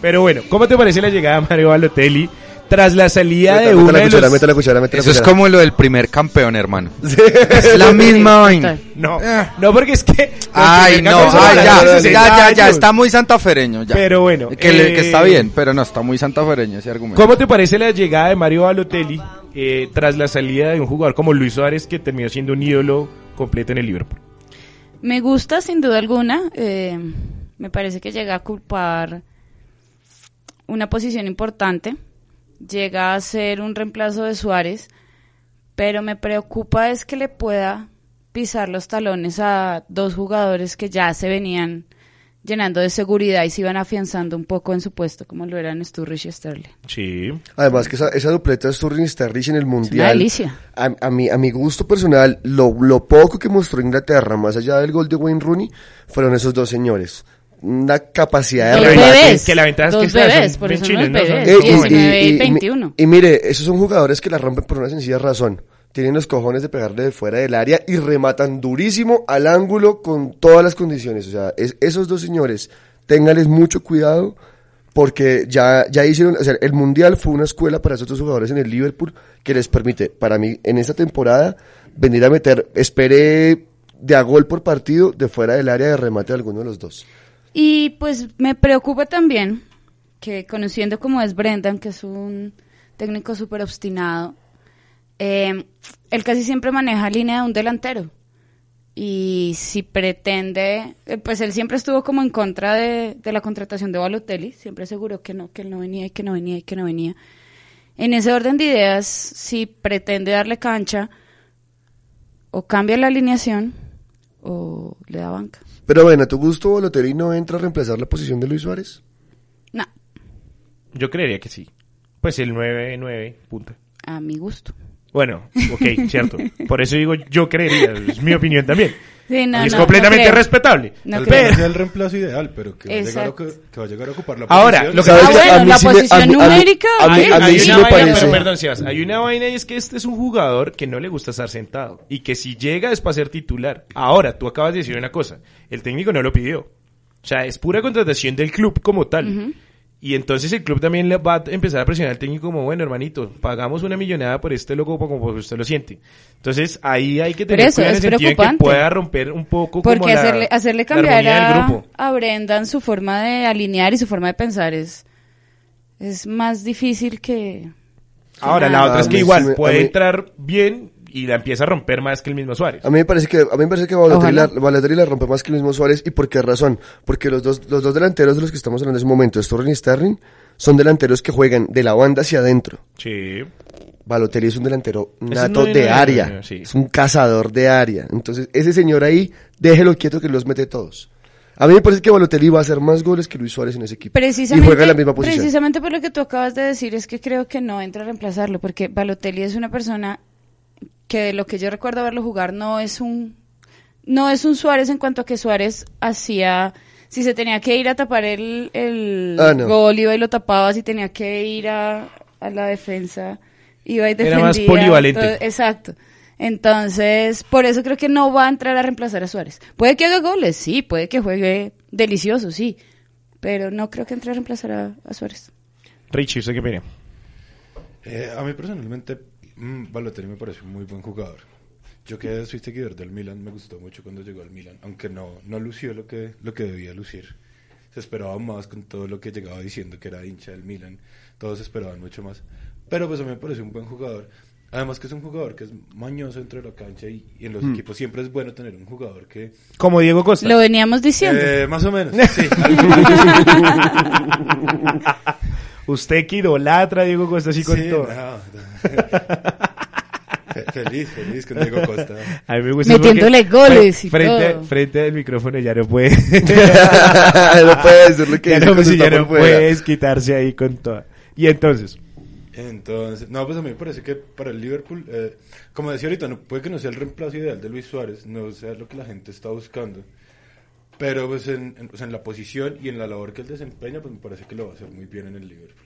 Pero bueno, ¿cómo te parece la llegada de Mario Balotelli? tras la salida de la de los... Eso es como lo del primer campeón, hermano. Es la misma vaina. No, no, porque es que... Ay, no, ya, ya, 60 ya, está muy santafereño, ya. Pero bueno, Que, que eh, está bien, pero no, está muy santafereño ese argumento. ¿Cómo te parece la llegada de Mario Balotelli eh, tras la salida de un jugador como Luis Suárez que terminó siendo un ídolo completo en el Liverpool? Me gusta sin duda alguna. eh, me parece que llega a ocupar una posición importante. Llega a ser un reemplazo de Suárez. Pero me preocupa es que le pueda pisar los talones a dos jugadores que ya se venían llenando de seguridad y se iban afianzando un poco en su puesto, como lo eran Sturridge y Sterling. Sí. Además que esa, esa dupleta Sturridge y Sterling en el Mundial. delicia. A, a mi, a mi gusto personal, lo, lo poco que mostró Inglaterra, más allá del gol de Wayne Rooney, fueron esos dos señores. Una capacidad de bebés. que la ventaja es dos que bebés, por eso chiles, bebés. Eh, 19 y, mi- 21. Y, mire, esos son jugadores que la rompen por una sencilla razón. Tienen los cojones de pegarle de fuera del área y rematan durísimo al ángulo con todas las condiciones. O sea, es- esos dos señores, téngales mucho cuidado porque ya, ya hicieron, o sea, el Mundial fue una escuela para esos dos jugadores en el Liverpool que les permite, para mí, en esta temporada, venir a meter, esperé de a gol por partido de fuera del área de remate de alguno de los dos. Y pues me preocupa también que conociendo como es Brendan, que es un técnico súper obstinado, eh, él casi siempre maneja línea de un delantero. Y si pretende, eh, pues él siempre estuvo como en contra de, de la contratación de Balotelli, siempre aseguró que no, que él no venía y que no venía y que no venía. En ese orden de ideas, si pretende darle cancha, o cambia la alineación o le da banca. Pero bueno, a tu gusto, Balotelli no entra a reemplazar la posición de Luis Suárez. No, Yo creería que sí. Pues el 9-9, punto. a mi gusto. Bueno, ok, cierto. Por eso digo, yo creería, es mi opinión también. Sí, no, y es no, completamente no respetable. No Tal creo. vez no sea el reemplazo ideal, pero que va, a llegar a, Exacto. que va a llegar a ocupar la Ahora, posición. lo que Ah, bueno, A la sí posición numérica, a mí- hay, a mí hay sí una me vaina, parece. pero perdón, Sebas, hay una vaina y es que este es un jugador que no le gusta estar sentado y que si llega es para ser titular. Ahora, tú acabas de decir una cosa, el técnico no lo pidió. O sea, es pura contratación del club como tal. Y entonces el club también le va a empezar a presionar al técnico como, bueno, hermanito, pagamos una millonada por este loco como usted lo siente. Entonces ahí hay que tener eso cuidado en es el sentido de que pueda romper un poco como Porque la, hacerle, hacerle la cambiar armonía del a, grupo. a Brendan su forma de alinear y su forma de pensar es, es más difícil que... Ahora, la nada. otra es A que igual a puede entrar bien y la empieza a romper más que el mismo Suárez. A mí me parece que a mí me parece que Balotelli la, Ojalá. Balotelli la rompe más que el mismo Suárez y por qué razón? Porque los dos los dos delanteros de los que estamos hablando en ese momento, Sturridge y Sterling, son delanteros que juegan de la banda hacia adentro. Sí. Balotelli es un delantero nato no de área, sí. es un cazador de área. Entonces, ese señor ahí, déjelo quieto que los mete todos. A mí me parece que Balotelli va a hacer más goles que Luis Suárez en ese equipo. Precisamente, y juega en la misma posición. precisamente por lo que tú acabas de decir es que creo que no entra a reemplazarlo, porque Balotelli es una persona que de lo que yo recuerdo verlo jugar no es un no es un Suárez en cuanto a que Suárez hacía si se tenía que ir a tapar el, el Ah, no. gol iba y lo tapaba, si tenía que ir a, a la defensa iba y Era defendía. más polivalente. todo- exacto. Entonces, por eso creo que no va a entrar a reemplazar a Suárez. Puede que haga goles, sí, puede que juegue delicioso, sí, pero no creo que entre a reemplazar a, a Suárez. Richie, ¿usted qué opina? Eh, a mí personalmente, mm, Balotelli me parece un muy buen jugador. Yo que soy seguidor del Milan, me gustó mucho cuando llegó al Milan, aunque no, no lució lo que, lo que debía lucir. Se esperaba más con todo lo que llegaba diciendo que era hincha del Milan. Todos esperaban mucho más. Pero pues a mí me parece un buen jugador. Además que es un jugador que es mañoso dentro de la cancha y, y en los equipos siempre es bueno tener un jugador que... Como Diego Costa. Lo veníamos diciendo. Eh, más o menos, sí. Usted que idolatra a Diego Costa así con Sí, todo. no. Fe- feliz, feliz con Diego Costa. A mí me gusta Metiéndole goles fre- y frente, todo. frente al micrófono ya no puede. no puede decir lo que ya dice no, pues, ya no puedes quitarse ahí con toda. Y entonces, Entonces, no, pues a mí me parece que para el Liverpool, eh, como decía ahorita, no, puede que no sea el reemplazo ideal de Luis Suárez, no sea lo que la gente está buscando. Pero pues en, en- o sea, en la posición y en la labor que él desempeña, pues me parece que lo va a hacer muy bien en el Liverpool.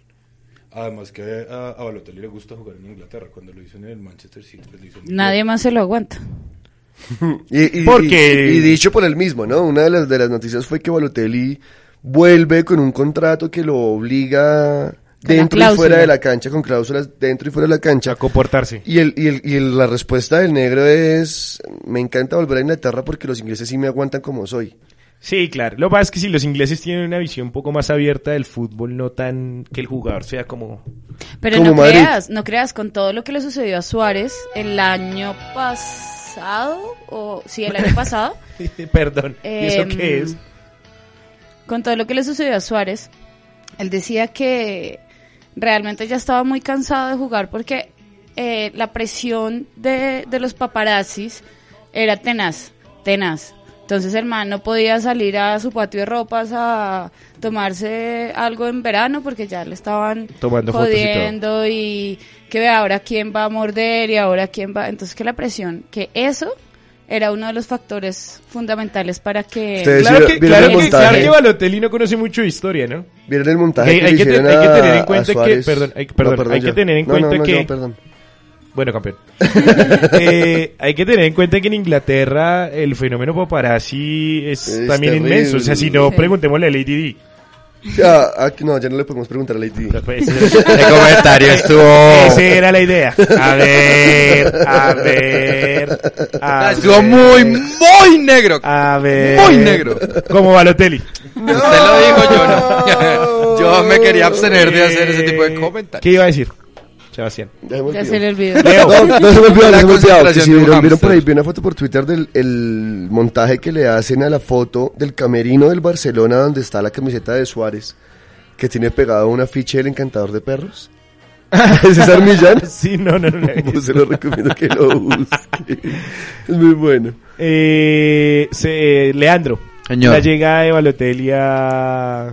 Además que a, a Balotelli le gusta jugar en Inglaterra, cuando lo hizo en el Manchester City, pues lo hizo Nadie más se lo aguanta. Y, y- Porque- y- y dicho por él mismo, ¿no? Una de las, de las noticias fue que Balotelli vuelve con un contrato que lo obliga dentro y fuera de la cancha, con cláusulas dentro y fuera de la cancha. A comportarse. Y, el, y, el, y el- la respuesta del negro es, me encanta volver a Inglaterra porque los ingleses sí me aguantan como soy. Sí, claro. Lo que pasa es que si los ingleses tienen una visión un poco más abierta del fútbol, no tan que el jugador sea como... Pero Como no Madrid. creas, no creas, con todo lo que le sucedió a Suárez el año pasado, o sí, el año pasado, Perdón. ¿Y eso Em, qué es? con todo lo que le sucedió a Suárez, él decía que realmente ya estaba muy cansado de jugar porque eh, la presión de, de los paparazzis era tenaz, tenaz. Entonces el man no podía salir a su patio de ropas a tomarse algo en verano porque ya le estaban Tomando jodiendo y, que ve ahora quién va a morder y ahora quién va. Entonces que la presión, que eso era uno de los factores fundamentales para que... Ustedes- Claro que, ¿vieron claro el que, claro que Balotelli no conoce mucho de historia, ¿no? ¿Vieron el montaje Hay- que hay hay tener en cuenta que- perdón, hay- perdón, hay que tener en No, cuenta no, que- yo. Bueno, campeón. Eh, hay que tener en cuenta que en Inglaterra el fenómeno paparazzi es, Es también terrible. inmenso. O sea, si no, preguntémosle a Lady Di. Ya, aquí no, ya no le podemos preguntar a Lady. Pues, Ese comentario estuvo... Esa era la idea. A ver, a ver. A Estuvo ver, muy, muy negro. A ver. Muy negro. Como Balotelli. Usted lo dijo, yo no. Yo me quería abstener de hacer ese tipo de Eh, comentarios. ¿Qué iba a decir, Sebastián? Ya, se le olvidó. No, no se me olvidó, no se me olvidó. Si vieron, vieron por ahí, vi una foto por Twitter del el montaje que le hacen a la foto del camerino del Barcelona donde está la camiseta de Suárez, que tiene pegado un afiche del encantador de perros. ¿Es César Millán? Sí, no, no, no. Pues se lo recomiendo que lo busque. Es muy bueno. Eh, se- Leandro. Señor. La llegada de Balotelli a...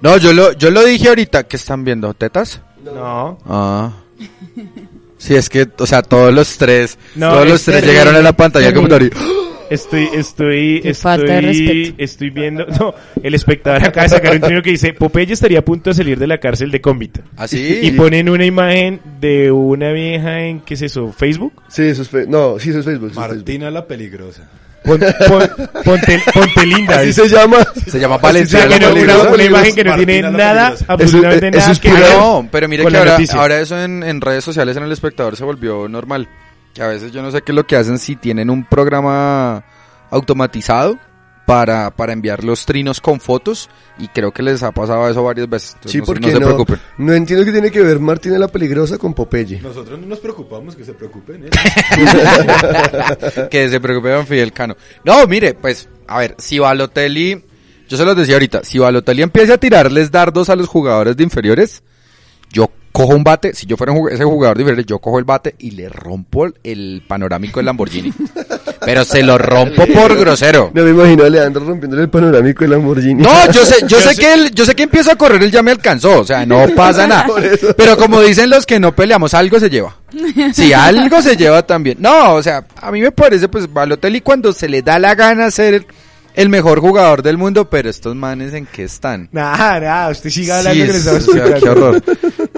No, yo lo, yo lo dije ahorita. ¿Qué están viendo? ¿Tetas? No. Ah. Sí, es que, o sea, todos los tres, No, todos los tres terrible, llegaron a la pantalla del computador y, Estoy, estoy, Qué estoy, falta de respeto. estoy viendo, no, el espectador acaba de sacar un trino que dice, Popeye estaría a punto de salir de la cárcel de Cómbita. así. Y ponen una imagen de una vieja en, ¿qué es eso? ¿Facebook? Sí, eso es fe- No, sí, eso es Facebook. eso es Facebook. Martina la peligrosa. Pon- pon- ponte, ponte linda. Así se llama. Se llama no, una, imagen que no Martina tiene nada, absolutamente Eso- eso nada es que ver No, pero mire que ahora, ahora eso en, en redes sociales, en el espectador, se volvió normal. Que a veces yo no sé qué es lo que hacen si tienen un programa automatizado para, para enviar los trinos con fotos y creo que les ha pasado eso varias veces. Entonces, Sí, no, se- porque no se no, preocupen. no entiendo qué tiene que ver Martina la peligrosa con Popeye. Nosotros no nos preocupamos que se preocupen. ¿eh? que se preocupe don Fidel Cano. No, mire, pues, a ver, si Balotelli, yo se los decía ahorita, si Balotelli empieza a tirarles dardos a los jugadores de inferiores, yo cojo un bate, si yo fuera un jug- ese jugador de inferiores, yo cojo el bate y le rompo el- el panorámico del Lamborghini. Pero se lo rompo por grosero. No me imagino a Leandro rompiéndole el panorámico del Lamborghini. No, yo sé, yo sé que él, yo sé que empiezo a correr, él ya me alcanzó, o sea, no pasa nada. Pero como dicen los que no peleamos, algo se lleva. Si algo se lleva también. No, o sea, a mí me parece, pues, Balotelli cuando se le da la gana ser el mejor jugador del mundo, pero estos manes en qué están. Nada, nada, usted siga hablando Sí, que sea, qué horror.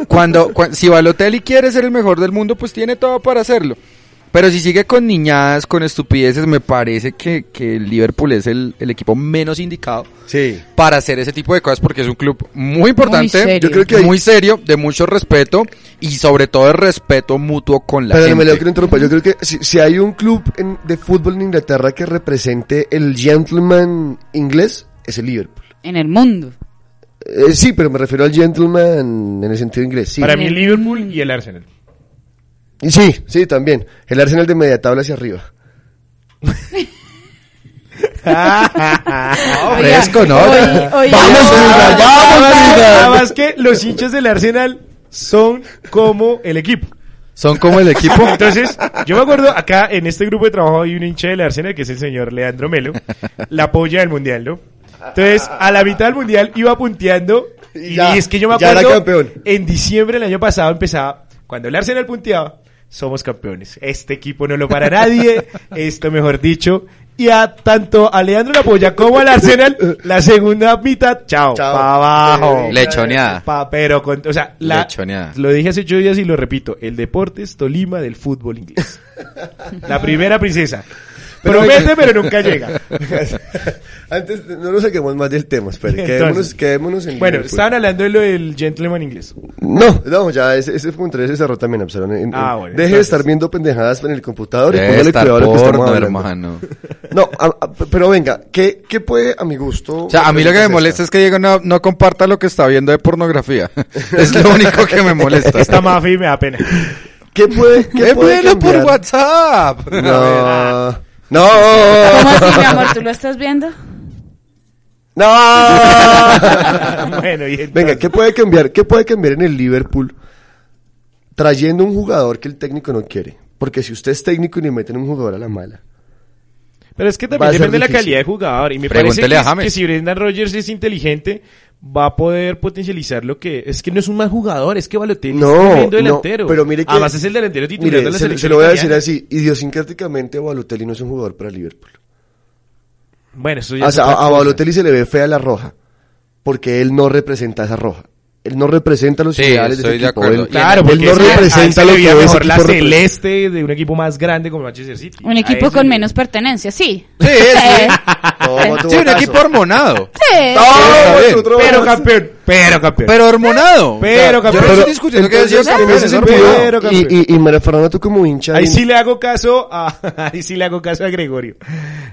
Cuando, cua- si Balotelli quiere ser el mejor del mundo, pues tiene todo para hacerlo. Pero si sigue con niñadas, con estupideces, me parece que, que el Liverpool es el, el equipo menos indicado Sí. para hacer ese tipo de cosas porque es un club muy importante, serio. Yo creo que hay- muy serio, de mucho respeto y sobre todo de respeto mutuo con la Pero me gente. que lo interrumpa. Yo creo que si, si hay un club en- de fútbol en Inglaterra que represente el gentleman inglés, es el Liverpool. En el mundo. Eh, sí, pero me refiero al gentleman en el sentido inglés. Sí. Para mí el Liverpool y el Arsenal. Y sí, sí, también. El Arsenal de media tabla hacia arriba. No, fresco, ¿no? Hoy- hoy- Vamos, hoy- Liga, vamos, Liga. Además que los hinchas del Arsenal son como el equipo. Son como el equipo. Entonces, yo me acuerdo acá en este grupo de trabajo hay un hincha del Arsenal que es el señor Leandro Melo, la polla del mundial, ¿no? Entonces, a la mitad del mundial iba punteando y, Ya, es que yo me ya era acuerdo campeón. en diciembre del año pasado empezaba cuando el Arsenal punteaba, somos campeones. Este equipo no lo para nadie, esto mejor dicho. Y a tanto a Leandro la polla como al Arsenal, la segunda mitad, chao, Chao. pa' abajo. Lechoneada. Pa- pero con, o sea, la, Lechoneada. lo dije hace ocho días y lo repito, el Deportes Tolima del fútbol inglés. la primera princesa. Promete, pero nunca llega. Antes, no nos saquemos más del tema, espere. Entonces, Quedémonos, quedémonos en Bueno, Liverpool. estaban hablando de lo del gentleman inglés. No, no, ya ese, ese punto ese cerró también, Absalón. En- Ah, en- bueno, Deje de estar viendo pendejadas en el computador y póngale cuidado a lo que estamos hablando. hermano. No, a- a- pero venga, ¿qué, ¿qué puede a mi gusto? O sea, a mí lo que me molesta es que Diego no, no comparta lo que está viendo de pornografía. Es lo único que me molesta. Esta mafia y me da pena. ¿Qué puede, qué puede por? WhatsApp. No, no, ¿Cómo así, mi amor? ¿Tú lo estás viendo? no. bueno, y Venga, ¿qué puede cambiar? ¿Qué puede cambiar en el Liverpool trayendo un jugador que el técnico no quiere? Porque si usted es técnico y le meten un jugador a la mala. Pero es que también a depende de la calidad de jugador. Y me Pregúntele parece a que, James. que si Brendan Rodgers es inteligente, va a poder potencializar lo que... Es que no es un mal jugador, es que Balotelli No, es tremendo no, delantero. pero mire que- Además es el delantero titular Mire, de la se, selección se lo voy a decir italiana. así, idiosincráticamente Balotelli no es un jugador para Liverpool. Bueno, eso ya O es sea, a, a. Balotelli se le ve fea la roja, porque él no representa esa roja. Él no representa los Sí, ideales de ese equipo. Él, Claro, él no representa se lo que mejor la celeste de un equipo más grande como Manchester City. Un equipo con menos pertenencia, sí. Sí, sí. Como tú sí, un equipo hormonado. Sí. Todo, pero campeón pero campeón. Pero hormonado. Pero, campeón. Yo no Pero, estoy discutiendo que en ese sentido. Pero, campeón. y, y, y María Fernanda, tú como hincha... Ahí sí le hago caso a, ahí sí le hago caso a Gregorio.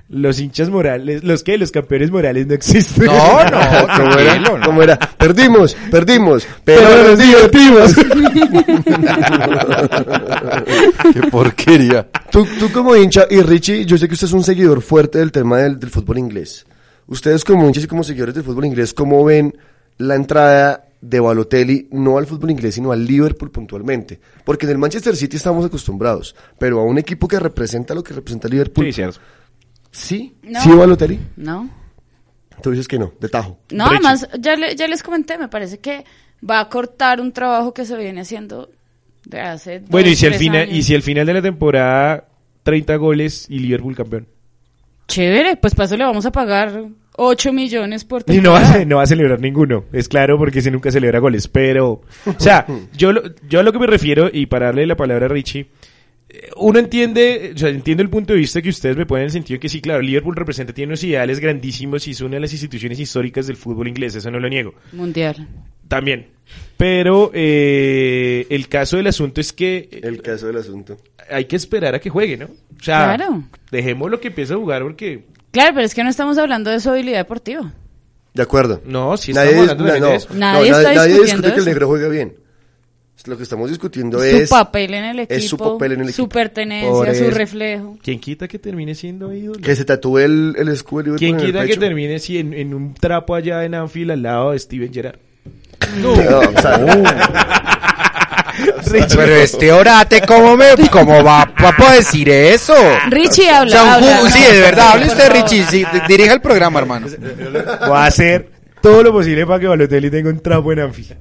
Los hinchas morales, los que, los campeones morales no existen. No, no, ¿Cómo era? tranquilo, no. ¿Cómo era? Perdimos, perdimos, pero nos divertimos. Qué porquería. tú, tú como hincha, y Richie, yo sé que usted es un seguidor fuerte del tema del, del fútbol inglés. Ustedes como hinchas y como seguidores del fútbol inglés, ¿cómo ven la entrada de Balotelli, no al fútbol inglés, sino al Liverpool puntualmente? Porque en el Manchester City estamos acostumbrados, pero a un equipo que representa lo que representa Liverpool, Sí, cierto. ¿sí? No. ¿Sí Balotelli? No. Tú dices que no, de tajo. No, Richie. además, ya, le- ya les comenté, me parece que va a cortar un trabajo que se viene haciendo de hace dos, Bueno, y si al tres final, años. y si al final de la temporada 30 goles y Liverpool campeón. Chévere, pues para eso le vamos a pagar 8 millones por Y no va, a, temporada. no va a celebrar ninguno, es claro, porque ese nunca celebra goles. Pero, o sea, yo, lo- yo a lo que me refiero, y para darle la palabra a Richie, eh, uno entiende, o sea, entiendo el punto de vista que ustedes me ponen en el sentido que sí, claro, Liverpool representa, tiene unos ideales grandísimos y es una de las instituciones históricas del fútbol inglés, eso no lo niego. Mundial. También. Pero eh, el caso del asunto es que eh, El caso del asunto. hay que esperar a que juegue, ¿no? O sea, Claro. dejemos lo que empiece a jugar porque... Claro, pero es que no estamos hablando de su habilidad deportiva. De acuerdo. No, si Nadie, estamos hablando también no, de eso. Nadie no, está nadie discutiendo discute que el eso. negro juegue bien. Lo que estamos discutiendo su es... papel en el equipo, es su papel en el su equipo. pertenencia, Por su eso. reflejo. ¿Quién quita que termine siendo ídolo? Que se tatúe el, el escudo de ¿Quién quita que termine si en, en un trapo allá en Anfield al lado de Steven Gerrard? No, o sea, Pero este orate, ¿cómo me, cómo va, va a poder decir eso? Richie O habla, sí, de verdad, hable usted, Richie, sí, di- dirija el programa, hermano. Voy a hacer todo lo posible para que Balotelli tenga un trapo en Anfield.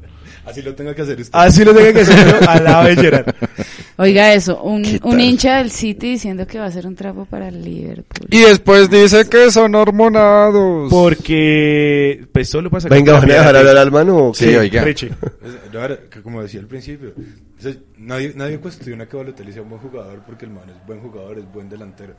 Así lo tenga que hacer usted. Así lo tenga que hacer al lado de Gerrard. Oiga eso, un, un hincha del City diciendo que va a ser un trapo para el Liverpool. Y después dice que son hormonados. Porque, pues solo pasa Venga, ¿van a dejar hablar al mano o Sí, qué? oiga. Que como decía al principio, nadie, nadie cuestiona que Balotelli sea un buen jugador porque el man es buen jugador, es buen delantero.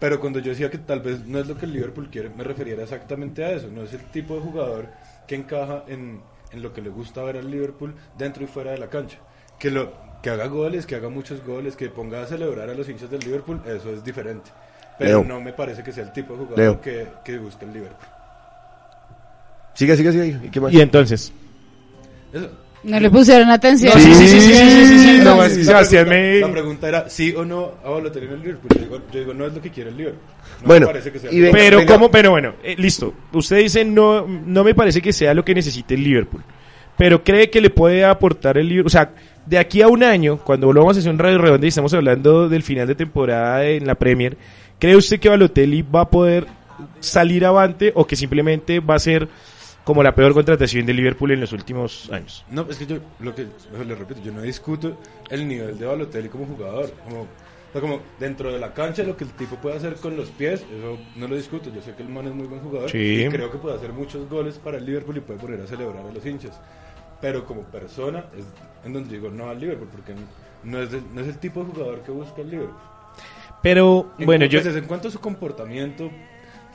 Pero cuando yo decía que tal vez no es lo que el Liverpool quiere, me refería exactamente a eso. No es el tipo de jugador que encaja en, en lo que le gusta ver al Liverpool dentro y fuera de la cancha. Que, lo, que haga goles, que haga muchos goles, que ponga a celebrar a los hinchas del Liverpool, eso es diferente. Pero no me parece que sea el tipo de jugador que, que, busca el Liverpool. Sigue, sigue, sigue. ¿Y, qué más? ¿Y entonces? Eso. No le pusieron atención. sí, sí, sí, sí, sí, No, la, pregunta, era sí o no a Balotelli en el Liverpool. Yo digo, no es lo que quiere el Liverpool. No bueno, me parece que sea venga, pero venga. cómo, pero bueno, eh, listo. Usted dice no, no me parece que sea lo que necesite el Liverpool. Pero cree que le puede aportar el Liverpool, o sea, de aquí a un año, cuando volvamos a hacer un radio redonda y estamos hablando del final de temporada en la Premier, ¿cree usted que Balotelli va a poder salir avante o que simplemente va a ser como la peor contratación del Liverpool en los últimos años? No, es que yo, lo que le repito, yo no discuto el nivel de Balotelli como jugador. Como, o sea, como dentro de la cancha, lo que el tipo puede hacer con los pies, eso no lo discuto. Yo sé que el man es muy buen jugador Sí. y creo que puede hacer muchos goles para el Liverpool y puede poner a celebrar a los hinchas. Pero como persona, es en donde digo no al Liverpool, porque no es, de- no es el tipo de jugador que busca el Liverpool. Pero En bueno, yo pues, en cuanto a su comportamiento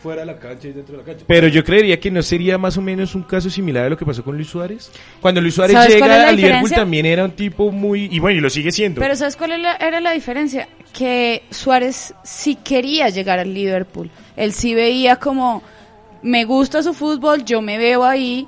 fuera de la cancha y dentro de la cancha. pero yo creería que no sería más o menos un caso similar a lo que pasó con Luis Suárez. Cuando Luis Suárez ¿Sabes cuál es llega a Liverpool también era un tipo muy y bueno, y lo sigue siendo. Pero ¿sabes cuál era la, era la diferencia? Que Suárez sí quería llegar al Liverpool. Él sí veía como, me gusta su fútbol, yo me veo ahí.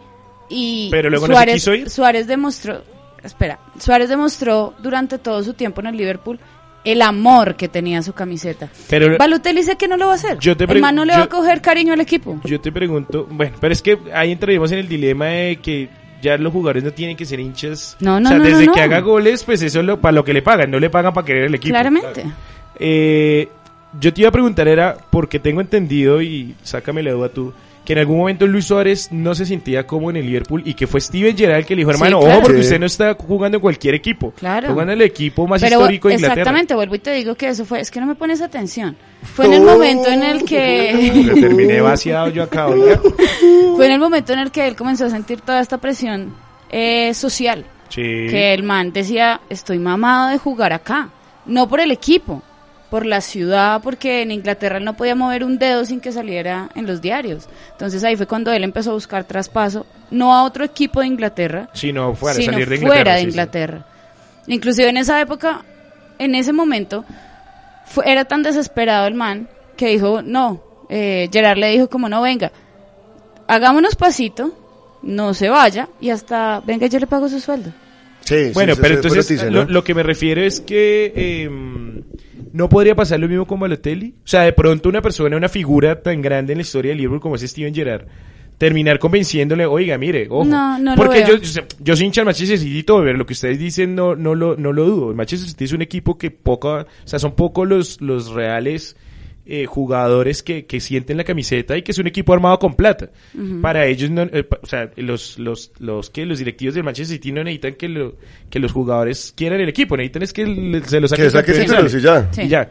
Y Pero luego no se Suárez, quiso ir. Suárez demostró, espera, Suárez demostró durante todo su tiempo en el Liverpool el amor que tenía su camiseta. Pero- Balotelli dice que no lo va a hacer. Yo te el pre- man no le yo- va a coger cariño al equipo. Yo te pregunto, bueno, pero es que ahí entraríamos en el dilema de que ya los jugadores no tienen que ser hinchas. No, no, o sea, no, desde que haga goles, pues eso es lo, para lo que le pagan, no le pagan para querer el equipo. Claramente. Eh, yo te iba a preguntar, era porque tengo entendido, y sácame la duda tú, que en algún momento Luis Suárez no se sentía como en el Liverpool y que fue Steven Gerrard el que le dijo, Sí, hermano, claro. ojo porque Sí. usted no está jugando en cualquier equipo. Claro. Jugando en el equipo más Pero histórico de Inglaterra. exactamente, vuelvo y te digo que eso fue, es que no me pones atención. Fue en el momento en el que terminé vaciado yo acá, oiga. fue en el momento en el que él comenzó a sentir toda esta presión eh, social. Sí. Que el man decía, estoy mamado de jugar acá. No por el equipo, por la ciudad, porque en Inglaterra él no podía mover un dedo sin que saliera en los diarios. Entonces ahí fue cuando él empezó a buscar traspaso, no a otro equipo de Inglaterra, Si no fuera a sino salir de Inglaterra. fuera de sí, sí. Inglaterra. Inclusive en esa época, en ese momento, fue, era tan desesperado el man que dijo, no, eh, Gerard le dijo como no, venga, hagámonos pasito, no se vaya y hasta, venga, yo le pago su sueldo. Sí, Bueno, sí, pero entonces noticia, lo, que me refiero es que eh, no podría pasar lo mismo con Balotelli. O sea, de pronto una persona, una figura tan grande en la historia del Liverpool como es Steven Gerrard, terminar convenciéndole, oiga, mire, ojo. No, no lo Porque veo. yo, yo, soy hincha del Manchester City todo, pero lo que ustedes dicen no, no, lo, no lo dudo. El Manchester City es un equipo que poco, o sea, son pocos los, los reales eh, jugadores que, que sienten la camiseta y que es un equipo armado con plata. Para ellos, no, eh, pa- o sea, los, los, los, que los directivos del Manchester City no necesitan que, lo, que los jugadores quieran el equipo, necesitan es que le- se los Que saque campeón y ya. Sí. Y ya.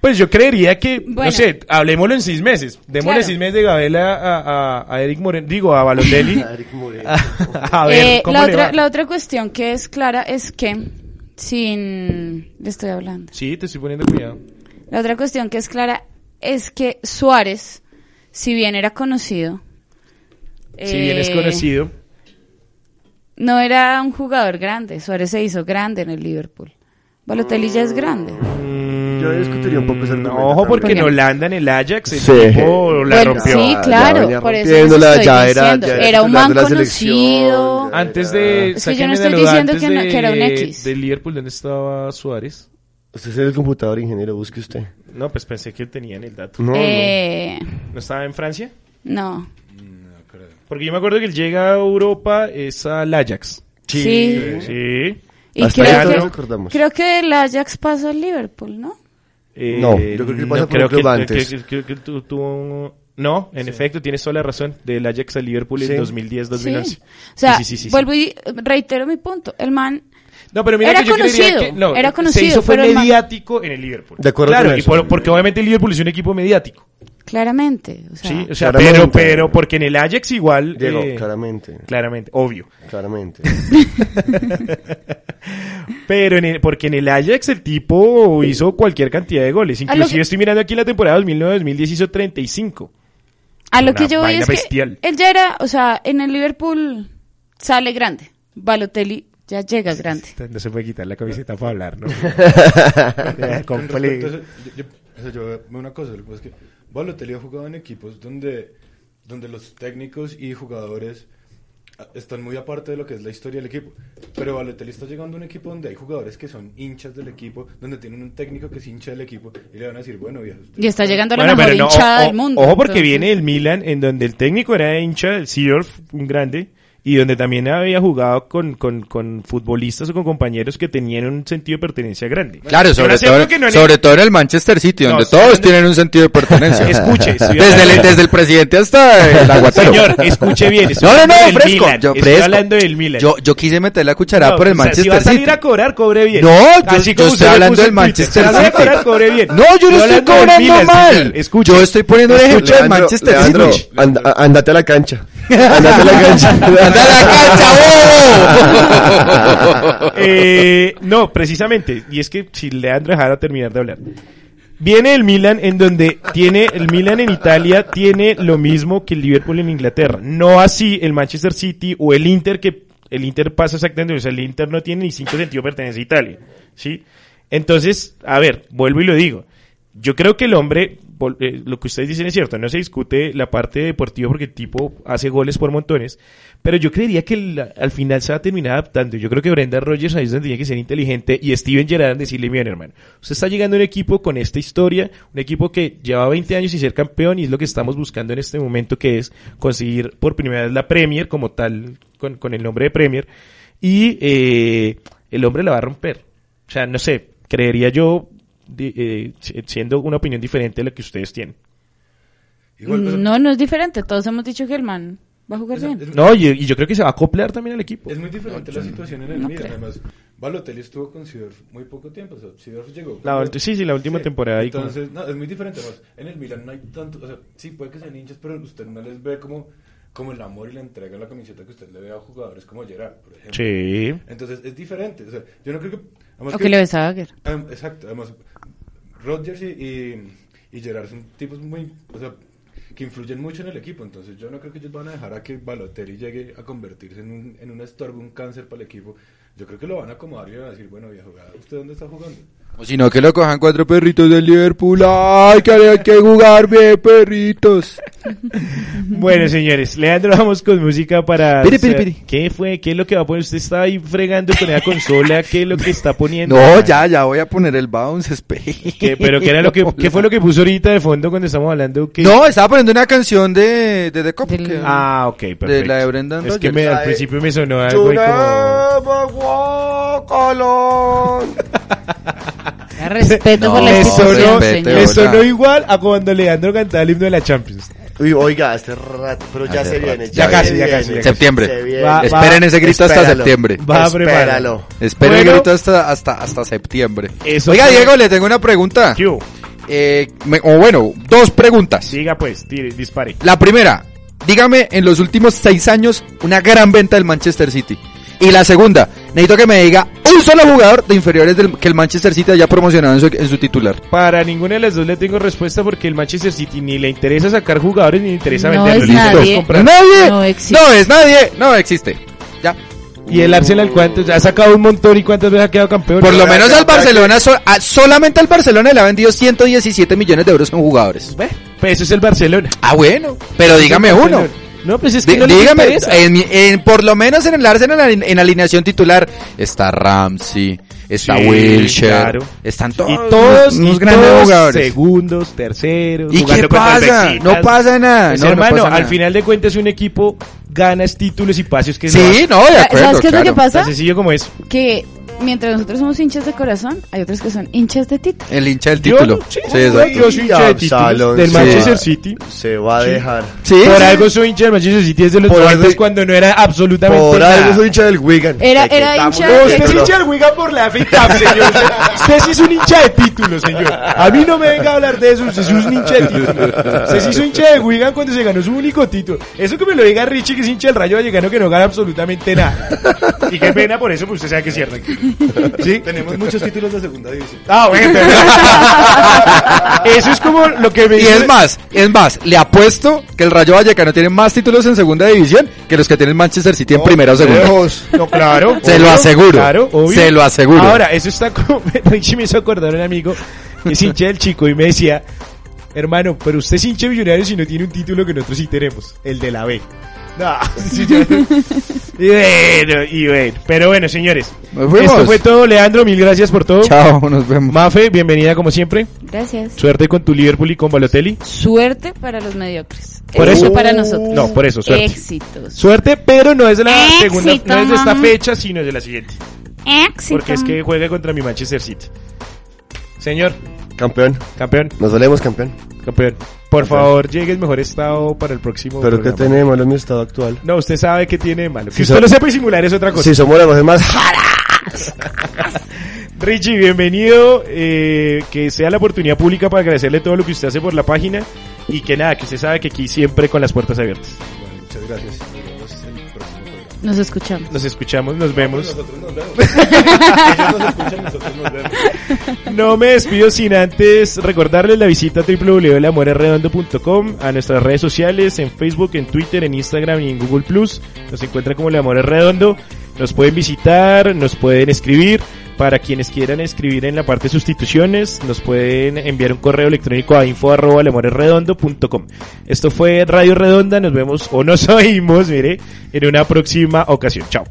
Pues yo creería que, no sé, hablemoslo en seis meses. Démosle Claro. seis meses de Gabela a, a, a Eric Moreno, digo, a Balotelli. Eric Moreno. a ver, Eh, ¿cómo la, le otra, va? la otra cuestión que es clara es que, sin... Le estoy hablando. Sí, te estoy poniendo cuidado. La otra cuestión que es clara es que Suárez, si bien era conocido... Si bien es eh, conocido. No era un jugador grande. Suárez se hizo grande en el Liverpool. Balotelli ya es grande. Yo discutiría un poco ese Mm, argumento Ojo, porque en Holanda, en el Ajax, el Sí. tipo la Bueno, rompió. sí, Ya claro, por eso estoy ya era- diciendo. ya Era, era un man de la selección, conocido. Antes de... Es que yo no estoy diciendo que no- de- que era un X. Del Liverpool, ¿dónde estaba Suárez? Usted es el computador, ingeniero, busque usted. No, pues pensé que tenían el dato. No, no. Eh, ¿No estaba en Francia? no. No creo. Porque yo me acuerdo que él llega a Europa, es al Ajax. Sí. Sí. Y Hasta creo ahí que, nos acordamos. creo que el Ajax pasa al Liverpool, ¿no? Eh, No, yo creo que pasa por creo que, antes. que- que- creo que No, en efecto, tienes toda la razón. Del Ajax al Liverpool Sí. en 2010-2011. Sí. O sea, Sí, sí, sí, sí, sí. vuelvo y reitero mi punto. El man No, pero mira Era que yo creería conocido, que no, era se conocido, hizo fue pero mediático en el Liverpool. De acuerdo claro, con y eso. por- porque obviamente el Liverpool es un equipo mediático. claramente, o sea, sí, o sea, Claramente. pero pero porque en el Ajax igual Diego, eh, claramente. claramente, obvio. Claramente. Pero en el- porque en el Ajax el tipo hizo cualquier cantidad de goles. Inclusive que- estoy mirando aquí la temporada 2009-2010 hizo 35. a lo una que yo voy es que él ya era, o sea, en el Liverpool sale grande. Balotelli ya llega grande. No se puede quitar la camiseta para hablar, ¿no? Con respecto a eso, yo, yo, o sea, yo veo una cosa, es que Balotelli ha jugado en equipos donde, donde los técnicos y jugadores ah, están muy aparte de lo que es la historia del equipo. Pero Balotelli está llegando a un equipo donde hay jugadores que son hinchas del equipo, donde tienen un técnico que es hincha del equipo y le van a decir, bueno, viejo, usted- Y está llegando a la Bueno, mejor no, hinchada o- del mundo. Ojo porque entonces- viene el Milan, en donde el técnico era hincha, el Seedorf, un grande, y donde también había jugado con, con, con futbolistas o con compañeros que tenían un sentido de pertenencia grande. Claro, sobre, todo, no todo en el Manchester City, donde todos tienen un sentido de pertenencia. Escuche, desde, el, desde el presidente hasta el aguatero. Señor, escuche bien. No, no, no, fresco. Milan, Yo, estoy fresco. hablando del Milan. Yo, yo quise meter la cucharada No, por el o sea, Manchester Si va a salir City. a cobrar, cobre bien. No, yo- Así yo estoy hablando del. Manchester Si a City. cobrar, cobre bien. No, yo no estoy cobrando mal. Escuche. Yo estoy poniendo un ejemplo del Manchester City. andate a la cancha. Andate a la cancha. ¡Anda a la cancha, bobo! Eh, no, precisamente. Y es que si Leandro dejara terminar de hablar. Viene el Milan en donde tiene, el Milan en Italia tiene lo mismo que el Liverpool en Inglaterra. No así el Manchester City o el Inter que el Inter pasa exactamente, o sea, el Inter no tiene ni cinco sentido pertenece a Italia, ¿sí? Entonces, a ver, vuelvo y lo digo. Yo creo que el hombre, eh, lo que ustedes dicen es cierto, no se discute la parte deportiva porque el tipo hace goles por montones, pero yo creería que al final se va a terminar adaptando. Yo creo que Brenda Rogers ahí es donde tiene que ser inteligente y Steven Gerrard decirle, bien hermano, usted está llegando a un equipo con esta historia, un equipo que lleva 20 años sin ser campeón y es lo que estamos buscando en este momento que es conseguir por primera vez la Premier como tal, con, el nombre de Premier, y eh, el hombre la va a romper. O sea, no sé, creería yo, eh, si- siendo una opinión diferente a la que ustedes tienen. No, no es diferente. Todos hemos dicho que el man va a jugar es- bien. es- No, y, y yo creo que se va a acoplar también al equipo. Es muy diferente la situación en el no Milan. Además, Balotelli estuvo con Sidorf muy poco tiempo. O sea, Sidorf llegó. La sí, sí, la última temporada ahí como- Entonces, no, es muy diferente. Además, en el Milan no hay tanto. O sea, sí, puede que sean hinchas, pero usted no les ve como, como el amor y la entrega a la camiseta que usted le ve a jugadores como Gerard, por ejemplo. Sí. Entonces, es diferente. O sea, yo no creo que. O que le ves a Bagger. Adem- Exacto, además, Rodgers y, y, y Gerard son tipos muy, o sea, que influyen mucho en el equipo, entonces yo no creo que ellos van a dejar a que Balotelli llegue a convertirse en un, en un estorbo, un cáncer para el equipo. Yo creo que lo van a acomodar y van a decir, bueno, viejo, ¿usted dónde está jugando? O si no, que lo cojan cuatro perritos del Liverpool. ¡Ay, que hay que jugar bien, perritos! Bueno, señores, Leandro, vamos con música para... Piri, piri, o sea, piri. ¿Qué fue? ¿Qué es lo que va a poner? Usted está ahí fregando con la consola. ¿Qué es lo que está poniendo? No, ya, ya voy a poner el bounce. ¿Qué, pero ¿qué, era lo que, ¿qué fue lo que puso ahorita de fondo cuando estamos hablando? que No, estaba poniendo una canción de, de The Cop. Del- Ah, ok, perfecto. la de Brendan Es que me, al principio me sonó algo ahí como... Respeto No, por la institución, me sonó igual a cuando Leandro cantaba el himno de la Champions. Uy, oiga, este rato, pero ya Hace se rato. viene. Ya casi, ya viene. casi, ya casi. Septiembre. Va- Esperen ese grito hasta septiembre. Va a preparar. Espéralo. Esperen el grito hasta, hasta, hasta septiembre. Eso Oiga, fue- Diego, le tengo una pregunta. Eh, me- o bueno, dos preguntas. Siga pues, tire, dispare. La primera, dígame en los últimos seis años una gran venta del Manchester City. Y la segunda, necesito que me diga un solo jugador de inferiores del, que el Manchester City haya promocionado en su, en su titular. Para ninguna de las dos le tengo respuesta porque el Manchester City ni le interesa sacar jugadores ni le interesa No venderlos. es nadie. comprar. ¡Nadie! No existe. No es nadie, no existe. Ya. Y el Arsenal, ¿cuántos? Ha sacado un montón y cuántas veces ha quedado campeón. Por lo menos al Barcelona, so- a- solamente al Barcelona le ha vendido 117 millones de euros en jugadores. Ve, Pues eso es el Barcelona. Ah, bueno, pero dígame uno. No, pues es que no dígame, en, en- por lo menos en el Arsenal en, en alineación titular está Ramsey, está Sí, Wilshere, claro. están todos, y todos, unos y grandes todos jugadores. segundos, terceros. ¿Y jugando qué pasa? No pasa nada. Pues, no, no hermano, al final de cuentas un equipo ganas títulos y pases que Sí, no, de ¿Sabes acuerdo, qué es lo que pasa? Tan sencillo como es. Que mientras nosotros somos hinchas de corazón, hay otros que son hinchas de título. El hincha del Yo- título. sí, Sí, yo- exacto. yo soy hincha de títulos del sí. Manchester City. Se va a Sí. dejar. Sí, Por sí. algo soy hincha del Manchester City desde los Por 90 algo- cuando no era absolutamente Por nada. algo soy hincha del Wigan. Era- era hincha de- No, usted es título. hincha del Wigan por la FA Cup, señor. Usted sí es un hincha de títulos, señor. A mí no me venga a hablar de eso. Usted sí es un hincha de títulos. Usted sí es un hincha de Wigan cuando se ganó su único título. Eso que me lo diga Richie, que es hincha del Rayo Vallecano, que no gana absolutamente nada. Y qué pena por eso, pues usted sabe que es cierto. ¿Sí? Tenemos muchos títulos de segunda división. Ah, bueno, pero- Eso es como lo que me Y dice- es más, es más, le apuesto que el Rayo Vallecano tiene más títulos en segunda división que los que tiene el Manchester City en primera o segunda. Lejos. No, claro. Se lo aseguro. Claro, obvio. Se lo aseguro. Ahora, eso está como. Richie me hizo acordar un amigo que es hincha del chico y me decía: Hermano, pero usted es hincha millonario si no tiene un título que nosotros sí tenemos, el de la B. No, sí, yo- y bueno, y bueno. Pero bueno, señores. Nos fuimos. Esto fue todo, Leandro. Mil gracias por todo. Chao, nos vemos. Mafe, bienvenida como siempre. Gracias. Suerte con tu Liverpool y con Balotelli. Suerte para los mediocres. Por Éxito eso- para nosotros. No, por eso, suerte. Éxitos. Suerte, pero no es de la Éxito, segunda, no es de esta mamá. fecha, sino de la siguiente. Éxito. Porque es que juega contra mi Manchester City. Señor, Campeón. campeón, Nos valemos campeón. campeón. Por favor, llegue en mejor estado para el próximo. Pero ¿qué programa. tenemos en mi estado actual? No, usted sabe que tiene de malo. Que Si usted so- lo sepa disimular es otra cosa. Si somos las voces más... Richie, bienvenido. eh, que sea la oportunidad pública para agradecerle todo lo que usted hace por la página. Y que nada, que usted sabe que aquí siempre con las puertas abiertas. Bueno, muchas gracias. Nos escuchamos. Nos escuchamos, nos vemos. Nosotros nos vemos. Ellos nos escuchan, nosotros nos vemos. No me despido sin antes recordarles la visita a www.lamorerredondo.com, a nuestras redes sociales, en Facebook, en Twitter, en Instagram y en Google Plus. Nos encuentran como El Amor es Redondo. Nos pueden visitar, nos pueden escribir. Para quienes quieran escribir en la parte de sustituciones, nos pueden enviar un correo electrónico a info arroba elamoresredondo.com. Esto fue Radio Redonda, nos vemos o nos oímos, mire, en una próxima ocasión. Chao.